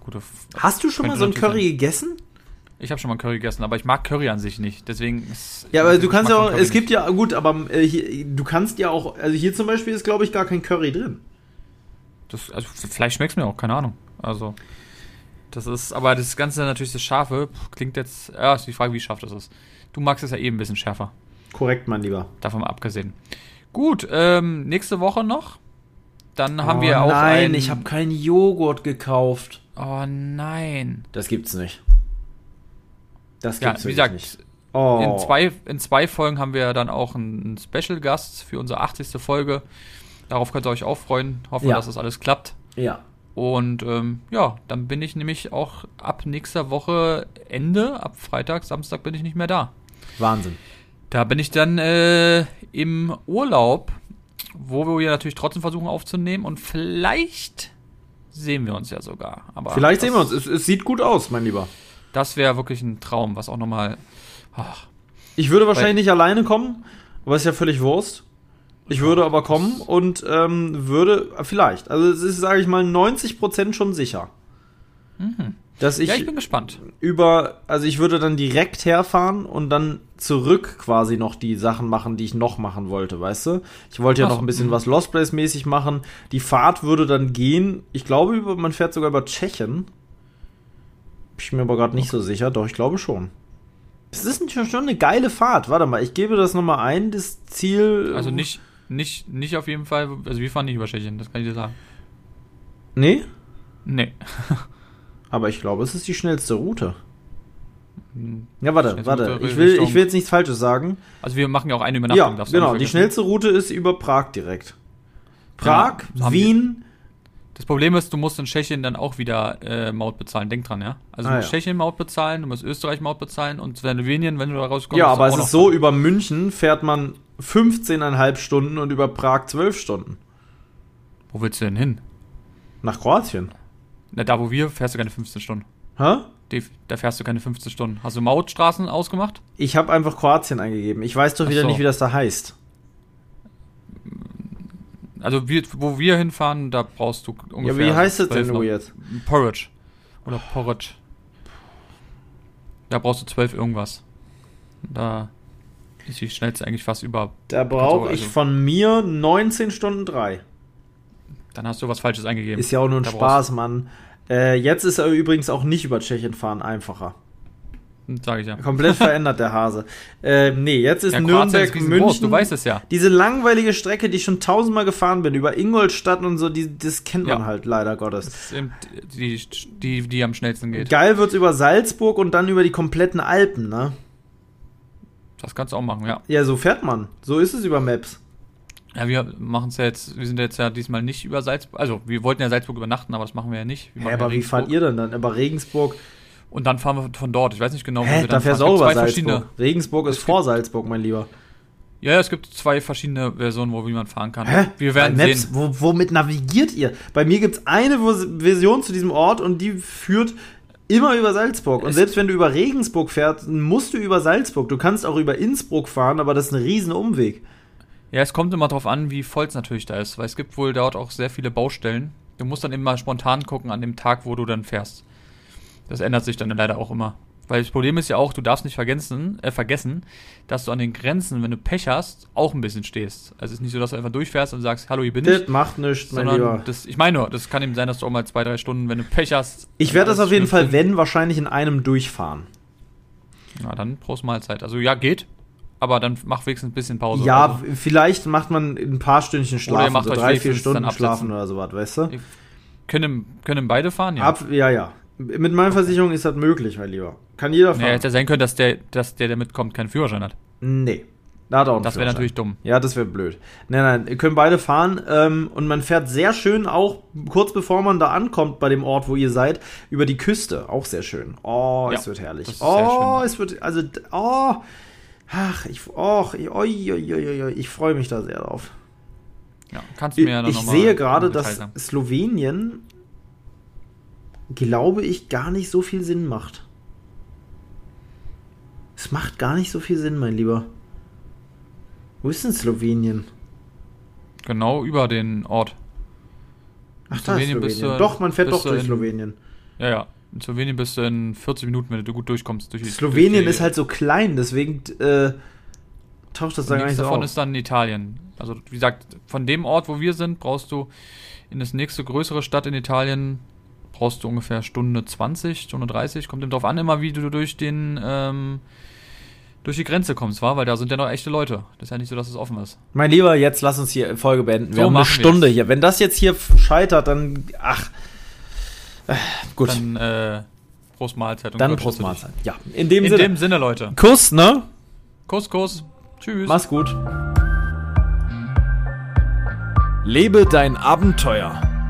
Gute Hast du schon mal so ein Curry gegessen? Ich habe schon mal Curry gegessen, aber ich mag Curry an sich nicht. Deswegen ist. Ja, aber du kannst ja auch, es gibt ja, gut, aber äh, hier, du kannst ja auch, also hier zum Beispiel ist, glaube ich, gar kein Curry drin. Das, also vielleicht schmeckt's mir auch, keine Ahnung. Also. Das ist, aber das Ganze natürlich, das Scharfe, klingt jetzt. Ja, ist die Frage, wie scharf das ist. Du magst es ja eben ein bisschen schärfer. Korrekt, mein Lieber. Davon mal abgesehen. Gut, ähm, nächste Woche noch. Dann haben oh, wir auch Nein, ein, ich habe keinen Joghurt gekauft. Oh nein. Das gibt's nicht. Das Ja, gibt's wie wirklich gesagt, nicht. Oh. in, zwei, in zwei Folgen haben wir dann auch einen Special-Gast für unsere 80. Folge. Darauf könnt ihr euch auch freuen. Hoffen, Ja. dass das alles klappt. Ja. Und ähm, ja, dann bin ich nämlich auch ab nächster Woche Ende, ab Freitag, Samstag bin ich nicht mehr da. Wahnsinn. Da bin ich dann äh, im Urlaub, wo wir natürlich trotzdem versuchen aufzunehmen und vielleicht sehen wir uns ja sogar. Aber Vielleicht das, sehen wir uns. Es, es sieht gut aus, mein Lieber. Das wäre wirklich ein Traum, was auch nochmal. Ich würde wahrscheinlich nicht alleine kommen, aber ist ja völlig Wurst. Ich würde aber kommen und ähm, würde, vielleicht, also es ist, sage ich mal, 90% schon sicher. Dass ich, Mhm. ja, ich bin gespannt. über, also ich würde dann direkt herfahren und dann zurück quasi noch die Sachen machen, die ich noch machen wollte, weißt du? Ich wollte ja Ach noch ein bisschen mhm. was Lost Place mäßig machen. Die Fahrt würde dann gehen, ich glaube, man fährt sogar über Tschechien. Bin ich mir aber gerade nicht so sicher, doch ich glaube schon. Es ist schon eine geile Fahrt. Warte mal, ich gebe das nochmal ein, das Ziel. Also nicht, nicht, nicht auf jeden Fall. Also wir fahren nicht über Tschechien, das kann ich dir sagen. Nee, Nee. aber ich glaube, es ist die schnellste Route. Hm. Ja, warte, warte. Ich will, ich will jetzt nichts Falsches sagen. Also wir machen ja auch eine Übernachtung. Ja, darfst du genau. Die schnellste Route ist über Prag direkt. Prag, Genau, haben die- Wien. Das Problem ist, du musst in Tschechien dann auch wieder äh, Maut bezahlen. Denk dran, ja? Also Ah, du musst ja. Tschechien Maut bezahlen, du musst Österreich Maut bezahlen und Slowenien, wenn du da rauskommst. Ja, aber es ist so, über München fährt man 15,5 Stunden und über Prag 12 Stunden. Wo willst du denn hin? Nach Kroatien. Na, da wo wir, fährst du keine 15 Stunden. Hä? Die, da fährst du keine 15 Stunden. Hast du Mautstraßen ausgemacht? Ich habe einfach Kroatien eingegeben. Ich weiß doch wieder so. nicht, wie das da heißt. Also wir, wo wir hinfahren, da brauchst du ungefähr. ja, wie heißt das 12 denn jetzt? Porridge. Oder Porridge. Da brauchst du 12 irgendwas. Da ist die schnellste eigentlich fast über. Da brauche Also- ich von mir 19 Stunden 3. Dann hast du was Falsches eingegeben. Ist ja auch nur ein Da Spaß, Mann. Äh, jetzt ist er übrigens auch nicht über Tschechien fahren einfacher. Sag ich ja. Komplett verändert der Hase. Äh, nee, jetzt ist ja, Nürnberg, ist München. Du weißt es ja. Diese langweilige Strecke, die ich schon tausendmal gefahren bin, über Ingolstadt und so, die, das kennt man Ja. halt leider Gottes. Die, die, die am schnellsten geht. Geil wird's über Salzburg und dann über die kompletten Alpen, ne? Das kannst du auch machen, ja. Ja, so fährt man. So ist es über Maps. Ja, wir machen es ja jetzt, wir sind jetzt ja diesmal nicht über Salzburg, also wir wollten ja Salzburg übernachten, aber das machen wir ja nicht. Wir ja aber wie fahrt ihr denn dann? Über Regensburg? Und dann fahren wir von dort. Ich weiß nicht genau, wo Hä, wir da fährst du auch Es über gibt. Salzburg. Regensburg ist Es vor Salzburg, mein Lieber. Ja, ja, es gibt zwei verschiedene Versionen, wo wie man fahren kann. Hä? Wir werden Maps, sehen. Wo, womit navigiert ihr? Bei mir gibt's eine Vo- Version zu diesem Ort und die führt immer über Salzburg. Und selbst wenn du über Regensburg fährst, musst du über Salzburg. Du kannst auch über Innsbruck fahren, aber das ist ein riesen Umweg. Ja, es kommt immer drauf an, wie voll es natürlich da ist, weil es gibt wohl dort auch sehr viele Baustellen. Du musst dann immer spontan gucken an dem Tag, wo du dann fährst. Das ändert sich dann leider auch immer. Weil das Problem ist ja auch, du darfst nicht vergessen, äh, vergessen, dass du an den Grenzen, wenn du Pech hast, auch ein bisschen stehst. Also es ist nicht so, dass du einfach durchfährst und sagst, hallo, hier bin ich. Das macht nichts, mein Sondern Lieber. das, ich meine nur, das kann eben sein, dass du auch mal zwei, drei Stunden, wenn du Pech hast. Ich werde das auf jeden Fall, wenn, wahrscheinlich in einem durchfahren. Ja, dann Prost Mahlzeit. Also ja, geht. Aber dann mach wenigstens ein bisschen Pause. ja, so. vielleicht macht man ein paar Stündchen Oder ihr schlafen, macht so drei, vier Stunden schlafen oder sowas, weißt du? Können, können beide fahren? Ja. Ab, ja, ja. Mit meiner Versicherung ist das möglich, mein Lieber. Kann jeder Ja, fahren. hätte ja sein können, dass der, dass der, der mitkommt, keinen Führerschein hat. nee. Da hat er auch einen Das wäre natürlich dumm. Ja, das wäre blöd. Nein, nein, ihr könnt beide fahren ähm, und man fährt sehr schön auch kurz bevor man da ankommt bei dem Ort, wo ihr seid, über die Küste. Auch sehr schön. Oh, Ja, es wird herrlich. Oh, es wird, also, oh, ach, ich, oh, ich, oi, oi, oi, ich freue mich da sehr drauf. Ja, kannst du mir ja dann Ich noch mal sehe gerade, dass. Slowenien, glaube ich, gar nicht so viel Sinn macht. Es macht gar nicht so viel Sinn, mein Lieber. Wo ist denn Slowenien? Genau über den Ort. Ach, In da ist Slowenien bist Slowenien. du- Doch, man fährt doch du durch in- Slowenien. Ja, ja. In Slowenien bist du in 40 Minuten, wenn du gut durchkommst. Durch Slowenien durch die, ist halt so klein, deswegen äh, taucht das da Und gar nicht so davon auf. ist dann Italien. Also, wie gesagt, von dem Ort, wo wir sind, brauchst du in das nächste größere Stadt in Italien, brauchst du ungefähr Stunde 20, Stunde 30. Kommt eben drauf an, immer wie du durch den, ähm, durch die Grenze kommst, war, weil da sind ja noch echte Leute. Das ist ja nicht so, dass es offen ist. Mein Lieber, jetzt lass uns hier Folge beenden. Wir So haben eine Stunde wir's. hier. Wenn das jetzt hier scheitert, dann ach. Äh, gut, dann, Dann, äh, Prost Mahlzeit und Gott Prost. Mahlzeit. Ja, in dem In Sinne. dem Sinne, Leute. Kuss, ne? Kuss, Kuss. Tschüss. Mach's gut. Lebe dein Abenteuer.